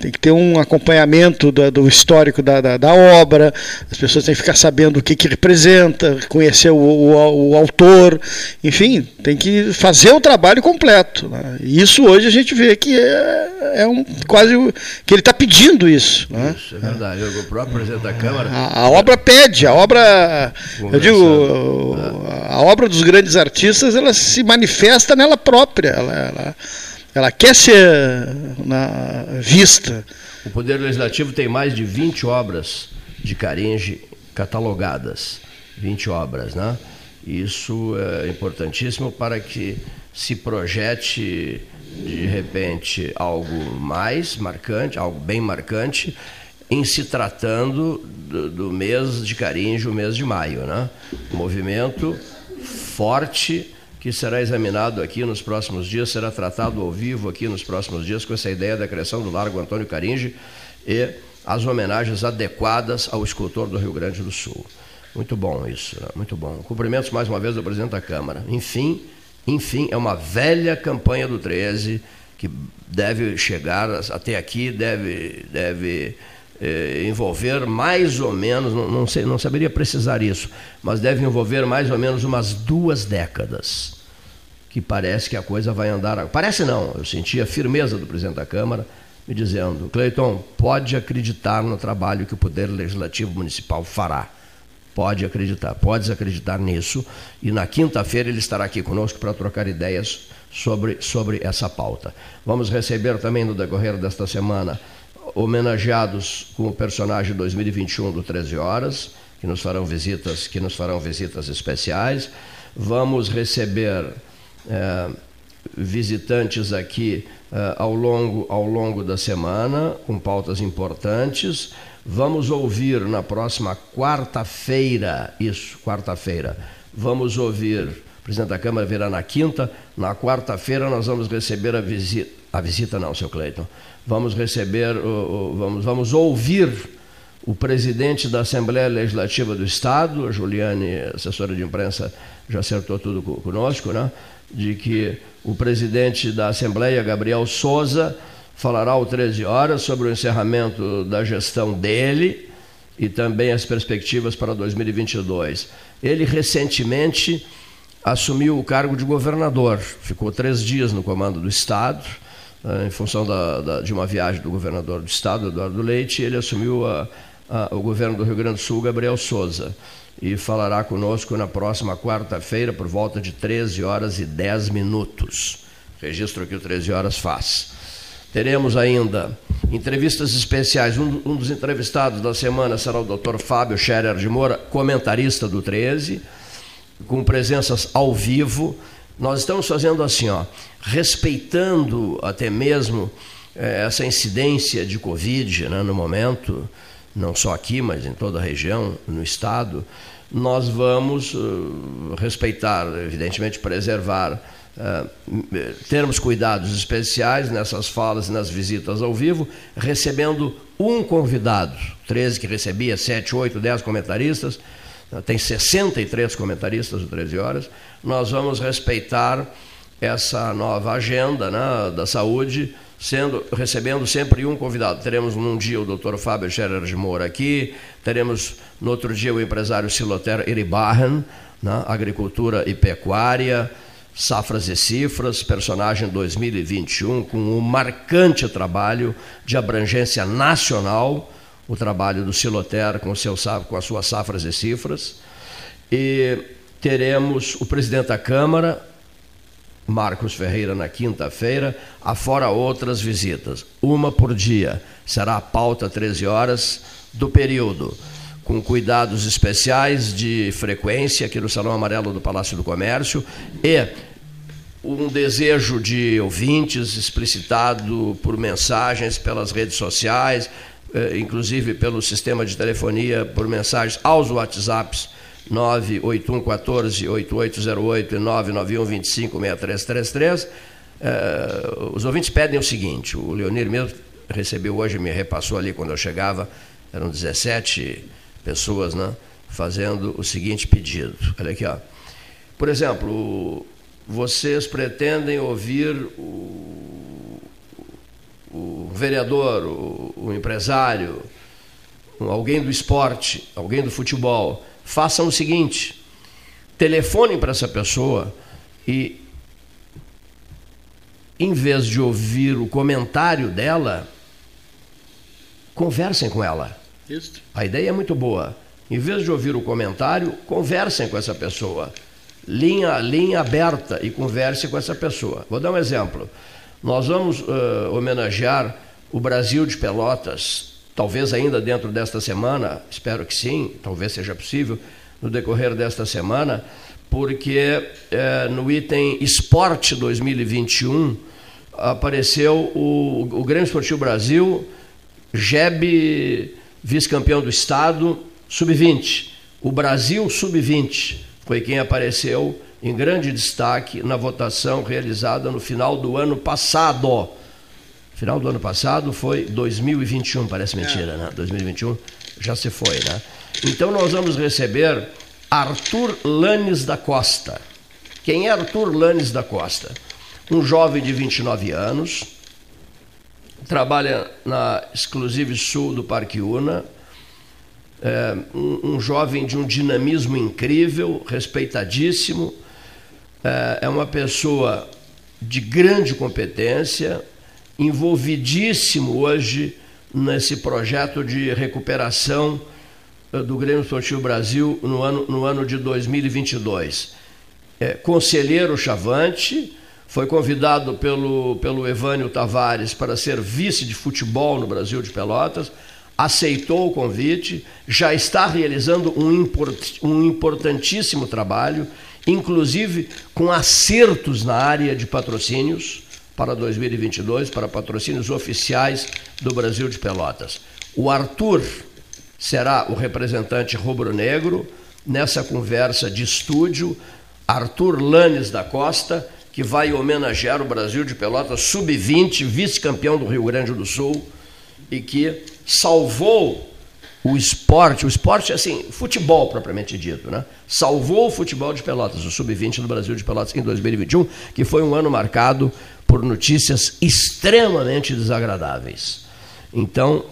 Tem que ter um acompanhamento do, do histórico da, da, da, obra, as pessoas têm que ficar sabendo o que, que representa, conhecer o, o, o autor, enfim, tem que fazer o trabalho completo. Né? E isso hoje a gente vê que é, é um quase que ele está pedindo isso. Né? Isso, é verdade. O próprio presidente da Câmara. A, a obra pede, a obra. Eu digo, a obra dos grandes artistas ela se manifesta nela própria. Ela, ela, ela quer ser na, vista. O Poder Legislativo tem mais de 20 obras de Caringe catalogadas. 20 obras, né? Isso é importantíssimo para que se projete de repente algo mais marcante, algo bem marcante, em se tratando do, do mês de Caringe, o mês de maio, né? movimento forte que será examinado aqui nos próximos dias, será tratado ao vivo aqui nos próximos dias com essa ideia da criação do Largo Antônio Caringe e as homenagens adequadas ao escultor do Rio Grande do Sul. Muito bom isso, né? muito bom. Cumprimentos mais uma vez do presidente da Câmara. Enfim, enfim, é uma velha campanha do 13 que deve chegar até aqui, deve, deve eh, envolver mais ou menos, não, não, sei, não saberia precisar isso, mas deve envolver mais ou menos umas duas décadas. Que parece que a coisa vai andar. Parece não, eu senti a firmeza do presidente da Câmara me dizendo: Cleiton, pode acreditar no trabalho que o Poder Legislativo Municipal fará. Pode acreditar, podes acreditar nisso. E na quinta-feira ele estará aqui conosco para trocar ideias sobre, sobre essa pauta. Vamos receber também no decorrer desta semana homenageados com o personagem 2021 do 13 horas, que nos farão visitas, que nos farão visitas especiais. Vamos receber é, visitantes aqui é, ao, longo, ao longo da semana, com pautas importantes. Vamos ouvir na próxima quarta-feira, isso, quarta-feira, vamos ouvir, o presidente da Câmara virá na quinta, na quarta-feira nós vamos receber a visita, a visita não, seu Cleiton, vamos receber, vamos, vamos ouvir o presidente da Assembleia Legislativa do Estado, a Juliane, assessora de imprensa, já acertou tudo conosco, né? de que o presidente da Assembleia, Gabriel Souza, falará às 13 horas sobre o encerramento da gestão dele e também as perspectivas para 2022. Ele recentemente assumiu o cargo de governador, ficou três dias no comando do Estado em função da, da, de uma viagem do governador do estado, Eduardo Leite, ele assumiu a, a, o governo do Rio Grande do Sul, Gabriel Souza, e falará conosco na próxima quarta-feira, por volta de 13 horas e 10 minutos. Registro que o 13 horas faz. Teremos ainda entrevistas especiais. Um, um dos entrevistados da semana será o Dr. Fábio Scherer de Moura, comentarista do 13, com presenças ao vivo nós estamos fazendo assim, ó, respeitando até mesmo é, essa incidência de Covid né, no momento, não só aqui, mas em toda a região, no estado, nós vamos uh, respeitar, evidentemente, preservar, uh, termos cuidados especiais nessas falas e nas visitas ao vivo, recebendo um convidado, 13 que recebia, 7, 8, 10 comentaristas, tem 63 comentaristas do 13 Horas, nós vamos respeitar essa nova agenda né, da saúde, sendo recebendo sempre um convidado. Teremos num dia o Dr. Fábio Scherer de Moura aqui, teremos no outro dia o empresário Siloter Iribarren, né, agricultura e pecuária, Safras e Cifras, personagem 2021, com um marcante trabalho de abrangência nacional, o trabalho do Siloter com, seu, com as suas Safras e Cifras. E teremos o presidente da Câmara, Marcos Ferreira, na quinta-feira, afora outras visitas, uma por dia. Será a pauta 13 horas do período, com cuidados especiais de frequência aqui no Salão Amarelo do Palácio do Comércio e um desejo de ouvintes explicitado por mensagens pelas redes sociais, eh, inclusive pelo sistema de telefonia, por mensagens aos WhatsApps 981148808 e 991256333. Uh, os ouvintes pedem o seguinte: o Leonir mesmo recebeu hoje, me repassou ali quando eu chegava, eram 17 pessoas, né? Fazendo o seguinte pedido. Olha aqui, ó. Por exemplo, vocês pretendem ouvir o, o vereador, o, o empresário, alguém do esporte, alguém do futebol façam o seguinte: telefonem para essa pessoa e, em vez de ouvir o comentário dela, conversem com ela. Isso. A ideia é muito boa. Em vez de ouvir o comentário, conversem com essa pessoa. Linha, linha aberta e converse com essa pessoa. Vou dar um exemplo. Nós vamos uh, homenagear o Brasil de Pelotas talvez ainda dentro desta semana, espero que sim, talvez seja possível, no decorrer desta semana, porque é, no item Esporte 2021 apareceu o, o Grêmio Esportivo Brasil, JEB, vice-campeão do Estado, sub-20. O Brasil sub-20 foi quem apareceu em grande destaque na votação realizada no final do ano passado. Final do ano passado foi 2021, parece mentira, né? 2021 já se foi, né? Então nós vamos receber Arthur Lanes da Costa. Quem é Arthur Lanes da Costa? Um jovem de 29 anos, trabalha na Exclusive Sul do Parque Una, é, um, um, jovem de um dinamismo incrível, respeitadíssimo, é, é uma pessoa de grande competência, envolvidíssimo hoje nesse projeto de recuperação eh, do Grêmio Esportivo Brasil no ano, no ano de 2022. É, conselheiro Chavante, foi convidado pelo, pelo Evânio Tavares para ser vice de futebol no Brasil de Pelotas, aceitou o convite, já está realizando um, import, um importantíssimo trabalho, inclusive com acertos na área de patrocínios para 2022 para patrocínios oficiais do Brasil de Pelotas. O Arthur será o representante rubro-negro nessa conversa de estúdio. Arthur Lanes da Costa, que vai homenagear o Brasil de Pelotas sub-20, vice-campeão do Rio Grande do Sul e que salvou o esporte, o esporte assim, futebol propriamente dito, né? Salvou o futebol de Pelotas, o sub-20 do Brasil de Pelotas em 2021, que foi um ano marcado por notícias extremamente desagradáveis. Então,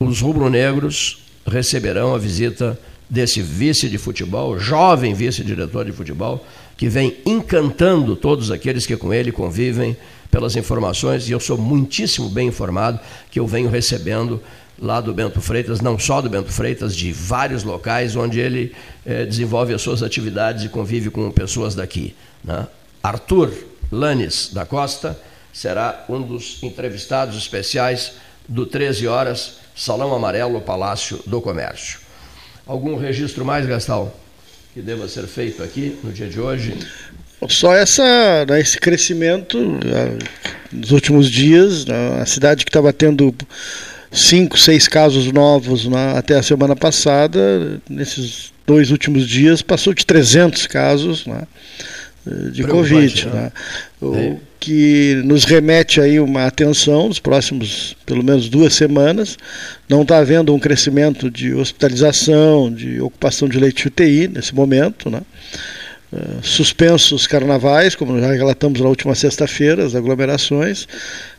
os rubro-negros receberão a visita desse vice de futebol, jovem vice-diretor de futebol, que vem encantando todos aqueles que com ele convivem pelas informações, e eu sou muitíssimo bem informado que eu venho recebendo lá do Bento Freitas, não só do Bento Freitas, de vários locais onde ele eh, desenvolve as suas atividades e convive com pessoas daqui. Né? Arthur Lanes da Costa será um dos entrevistados especiais do 13 horas, Salão Amarelo, Palácio do Comércio. Algum registro mais, Gastal, que deva ser feito aqui no dia de hoje? Só essa, né, esse crescimento né, nos últimos dias, né, a cidade que estava tendo cinco, seis casos novos né, até a semana passada, nesses dois últimos dias passou de 300 casos. Né, de Covid, né? né? O é. Que nos remete aí uma atenção nos próximos, pelo menos duas semanas. Não está havendo um crescimento de hospitalização, de ocupação de leite UTI nesse momento, né? Uh, suspensos carnavais, como já relatamos na última sexta-feira, as aglomerações,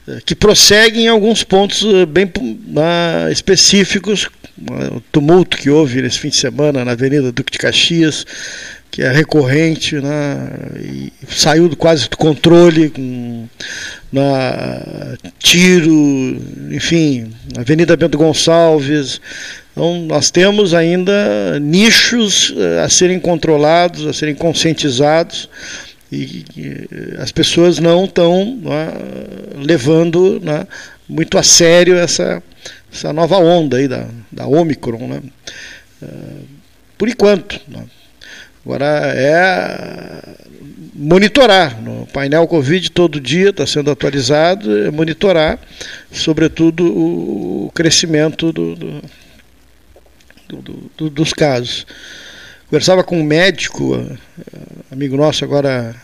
uh, que prosseguem em alguns pontos uh, bem específicos. o tumulto que houve nesse fim de semana na Avenida Duque de Caxias, que é recorrente, né, e saiu do quase do controle, com, na tiro, enfim, Avenida Bento Gonçalves. Então, nós temos ainda nichos eh, a serem controlados, a serem conscientizados, e, e as pessoas não estão né, levando né, muito a sério essa, essa nova onda aí da, da Omicron. Né? Uh, por enquanto. Né? Agora é monitorar. No painel Covid todo dia está sendo atualizado, é monitorar, sobretudo, o crescimento do, do, do, dos casos. Conversava com um médico, amigo nosso agora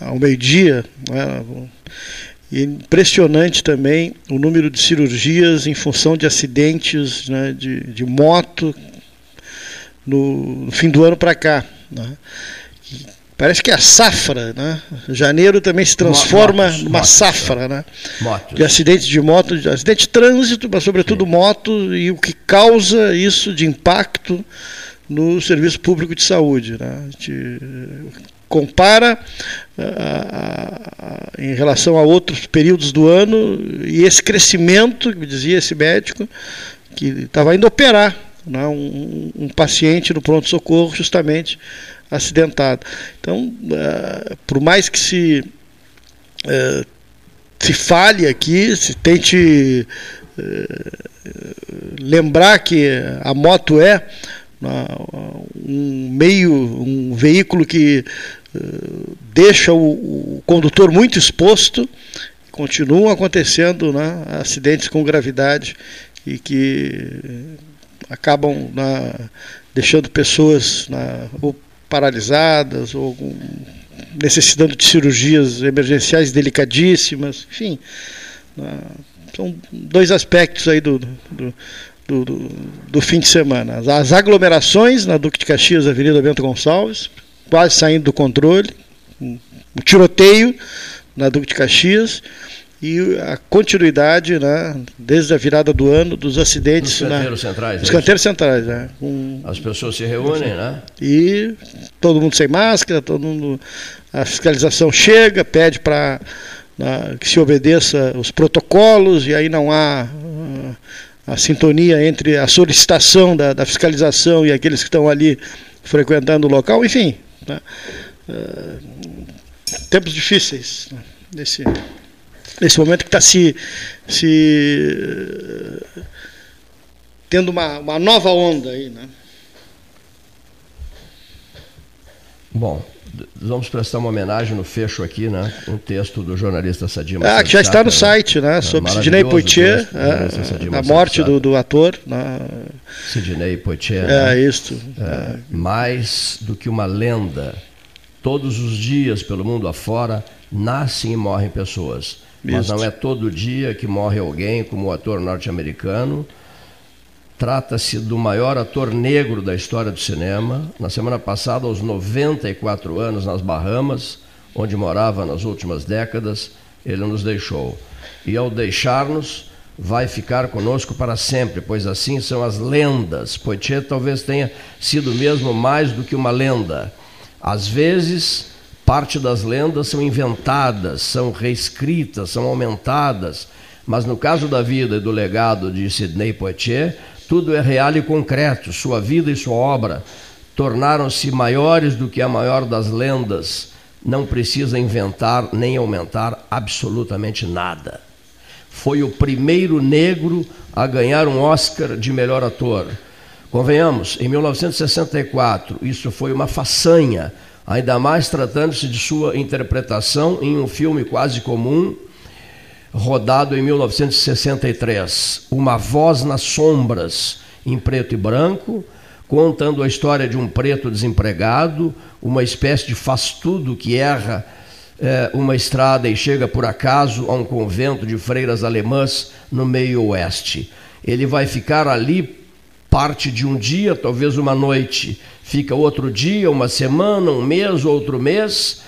ao meio-dia, né, e impressionante também o número de cirurgias em função de acidentes né, de, de moto no, no fim do ano para cá. Né? Parece que é a safra, né? Janeiro também se transforma motos, numa motos, safra, né? Motos. De acidentes de moto, de acidente de trânsito, mas sobretudo Sim. moto e o que causa isso de impacto no serviço público de saúde. Né? A gente compara a, a, a, em relação a outros períodos do ano e esse crescimento, que dizia esse médico, que estava indo operar né, um, um, paciente no pronto-socorro justamente acidentado. Então, uh, por mais que se, uh, se fale aqui, se tente uh, lembrar que a moto é um meio, um veículo que deixa o, o, condutor muito exposto, continuam acontecendo né, acidentes com gravidade e que acabam né, deixando pessoas né, ou paralisadas ou necessitando de cirurgias emergenciais delicadíssimas, enfim. Né, são dois aspectos aí do, do, do, do, fim de semana. As aglomerações na Duque de Caxias, Avenida Bento Gonçalves, quase saindo do controle, um tiroteio na Duque de Caxias, e a continuidade, né, desde a virada do ano, dos acidentes. Os canteiros na, centrais. Os é canteiros centrais, né? Um, As pessoas se reúnem, né? E todo mundo sem máscara, todo mundo. A fiscalização chega, pede para né, que se obedeça os protocolos, e aí não há uh, a sintonia entre a solicitação da, da, fiscalização e aqueles que estão ali frequentando o local, enfim. Né? Uh, tempos difíceis né, nesse nesse momento que está se, se tendo uma, uma nova onda aí, né? Bom, vamos prestar uma homenagem no fecho aqui, né? Um texto do jornalista Sadim Ah, que já está no né? site, né? Sobre Sidney Poitier, é, a morte do, do ator. Né? Sidney Poitier. É, né? isso. É, mais do que uma lenda, todos os dias pelo mundo afora nascem e morrem pessoas mas não é todo dia que morre alguém como o ator norte-americano. Trata-se do maior ator negro da história do cinema. Na semana passada, aos 94 anos, nas Bahamas, onde morava nas últimas décadas, ele nos deixou. E ao deixar-nos, vai ficar conosco para sempre, pois assim são as lendas. Poitier talvez tenha sido mesmo mais do que uma lenda. Às vezes, Parte das lendas são inventadas, são reescritas, são aumentadas, mas no caso da vida e do legado de Sidney Poitier, tudo é real e concreto. Sua vida e sua obra tornaram-se maiores do que a maior das lendas. Não precisa inventar nem aumentar absolutamente nada. Foi o primeiro negro a ganhar um Oscar de melhor ator. Convenhamos, em 1964, isso foi uma façanha ainda mais tratando-se de sua interpretação em um filme quase comum, rodado em 1963, Uma Voz nas Sombras, em preto e branco, contando a história de um preto desempregado, uma espécie de faz-tudo que erra é, uma estrada e chega por acaso a um convento de freiras alemãs no meio oeste. Ele vai ficar ali parte de um dia, talvez uma noite, fica outro dia, uma semana, um mês, outro mês.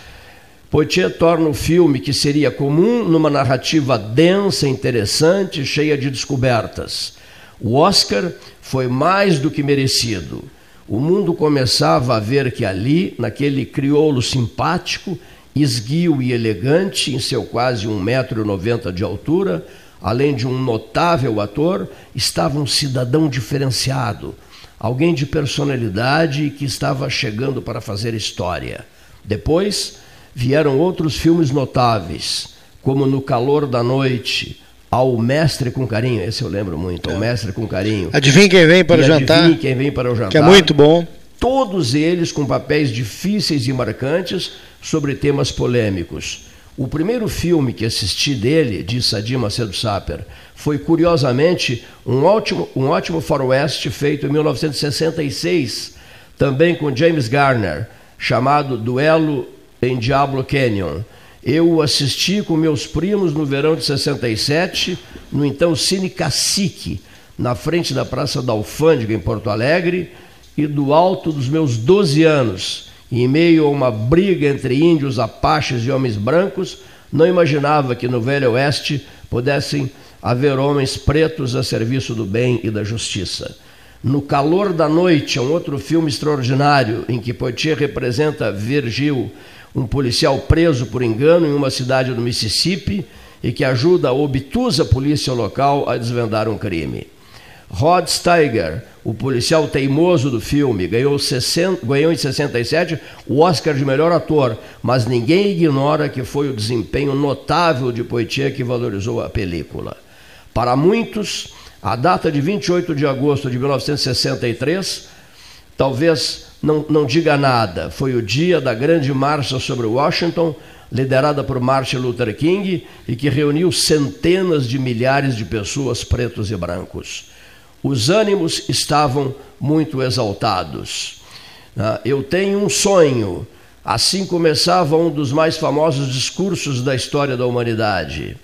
Poitier torna o filme que seria comum numa narrativa densa, interessante, cheia de descobertas. O Oscar foi mais do que merecido. o mundo começava a ver que ali, naquele crioulo simpático, esguio e elegante, em seu quase 1,90m de altura, além de um notável ator, estava um cidadão diferenciado, alguém de personalidade que estava chegando para fazer história. Depois vieram outros filmes notáveis, como No Calor da Noite, Ao Mestre com Carinho, esse eu lembro muito, Ao Mestre com Carinho. Adivinhe quem vem para E o jantar. Adivinhe quem vem para o jantar. Que é muito bom. Todos eles com papéis difíceis e marcantes sobre temas polêmicos. O primeiro filme que assisti dele, de Sadir Macedo Saper, foi curiosamente um ótimo, um ótimo faroeste feito em 1966, também com James Garner, chamado Duelo em Diablo Canyon. Eu assisti com meus primos no verão de 67, no então Cine Cacique, na frente da Praça da Alfândega, em Porto Alegre, e do alto dos meus 12 anos, em meio a uma briga entre índios, apaches e homens brancos, não imaginava que no Velho Oeste pudessem haver homens pretos a serviço do bem e da justiça. No Calor da Noite, é um outro filme extraordinário em que Poitier representa Virgil, um policial preso por engano em uma cidade do Mississippi e que ajuda a obtusa polícia local a desvendar um crime. Rod Steiger, o policial teimoso do filme, ganhou, 60, ganhou em 67 o Oscar de melhor ator, mas ninguém ignora que foi o desempenho notável de Poitier que valorizou a película. Para muitos, a data de 28 de agosto de 1963 talvez não, não diga nada. Foi o dia da grande marcha sobre Washington, liderada por Martin Luther King e que reuniu centenas de milhares de pessoas pretos e brancos. Os ânimos estavam muito exaltados. Ah, Eu tenho um sonho. Assim começava um dos mais famosos discursos da história da humanidade,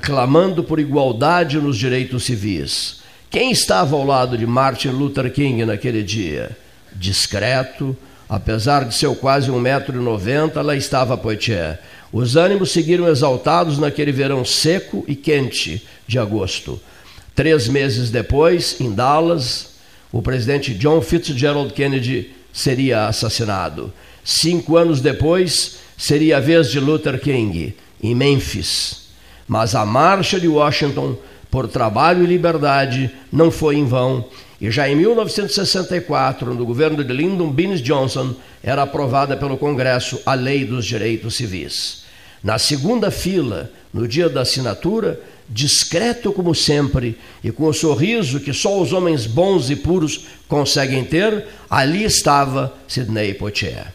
clamando por igualdade nos direitos civis. Quem estava ao lado de Martin Luther King naquele dia? Discreto, apesar de seu quase 1,90m, lá estava Poitier. Os ânimos seguiram exaltados naquele verão seco e quente de agosto. Três meses depois, em Dallas, o presidente John Fitzgerald Kennedy seria assassinado. Cinco anos depois, seria a vez de Luther King, em Memphis. Mas a marcha de Washington por trabalho e liberdade não foi em vão. E já em 1964, no governo de Lyndon Baines Johnson, era aprovada pelo Congresso a Lei dos Direitos Civis. Na segunda fila, no dia da assinatura, discreto como sempre e com o sorriso que só os homens bons e puros conseguem ter, ali estava Sidney Poitier.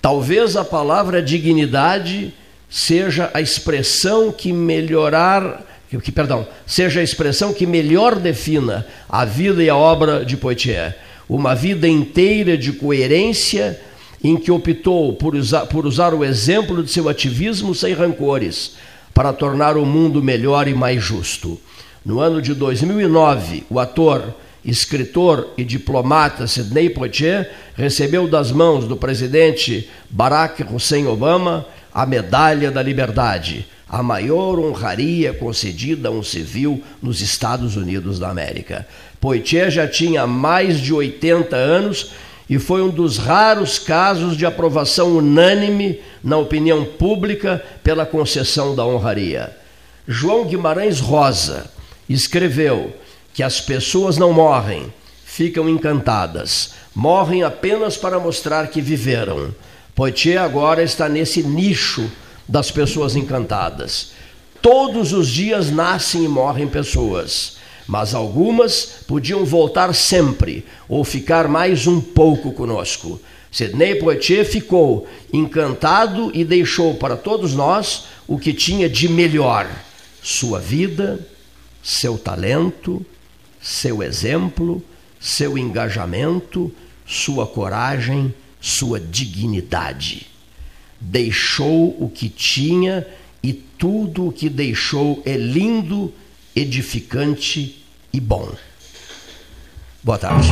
Talvez a palavra dignidade seja a expressão que melhorar, que, perdão, seja a expressão que melhor defina a vida e a obra de Poitier. Uma vida inteira de coerência em que optou por usar, por usar o exemplo de seu ativismo sem rancores para tornar o mundo melhor e mais justo. No ano de 2009, o ator, escritor e diplomata Sidney Poitier recebeu das mãos do presidente Barack Hussein Obama a Medalha da Liberdade, a maior honraria concedida a um civil nos Estados Unidos da América. Poitier já tinha mais de 80 anos e foi um dos raros casos de aprovação unânime na opinião pública pela concessão da honraria. João Guimarães Rosa escreveu que as pessoas não morrem, ficam encantadas, morrem apenas para mostrar que viveram. Poitier agora está nesse nicho das pessoas encantadas. Todos os dias nascem e morrem pessoas mas algumas podiam voltar sempre ou ficar mais um pouco conosco. Sidney Poitier ficou encantado e deixou para todos nós o que tinha de melhor: sua vida, seu talento, seu exemplo, seu engajamento, sua coragem, sua dignidade. Deixou o que tinha e tudo o que deixou é lindo, edificante e bom. Boa tarde.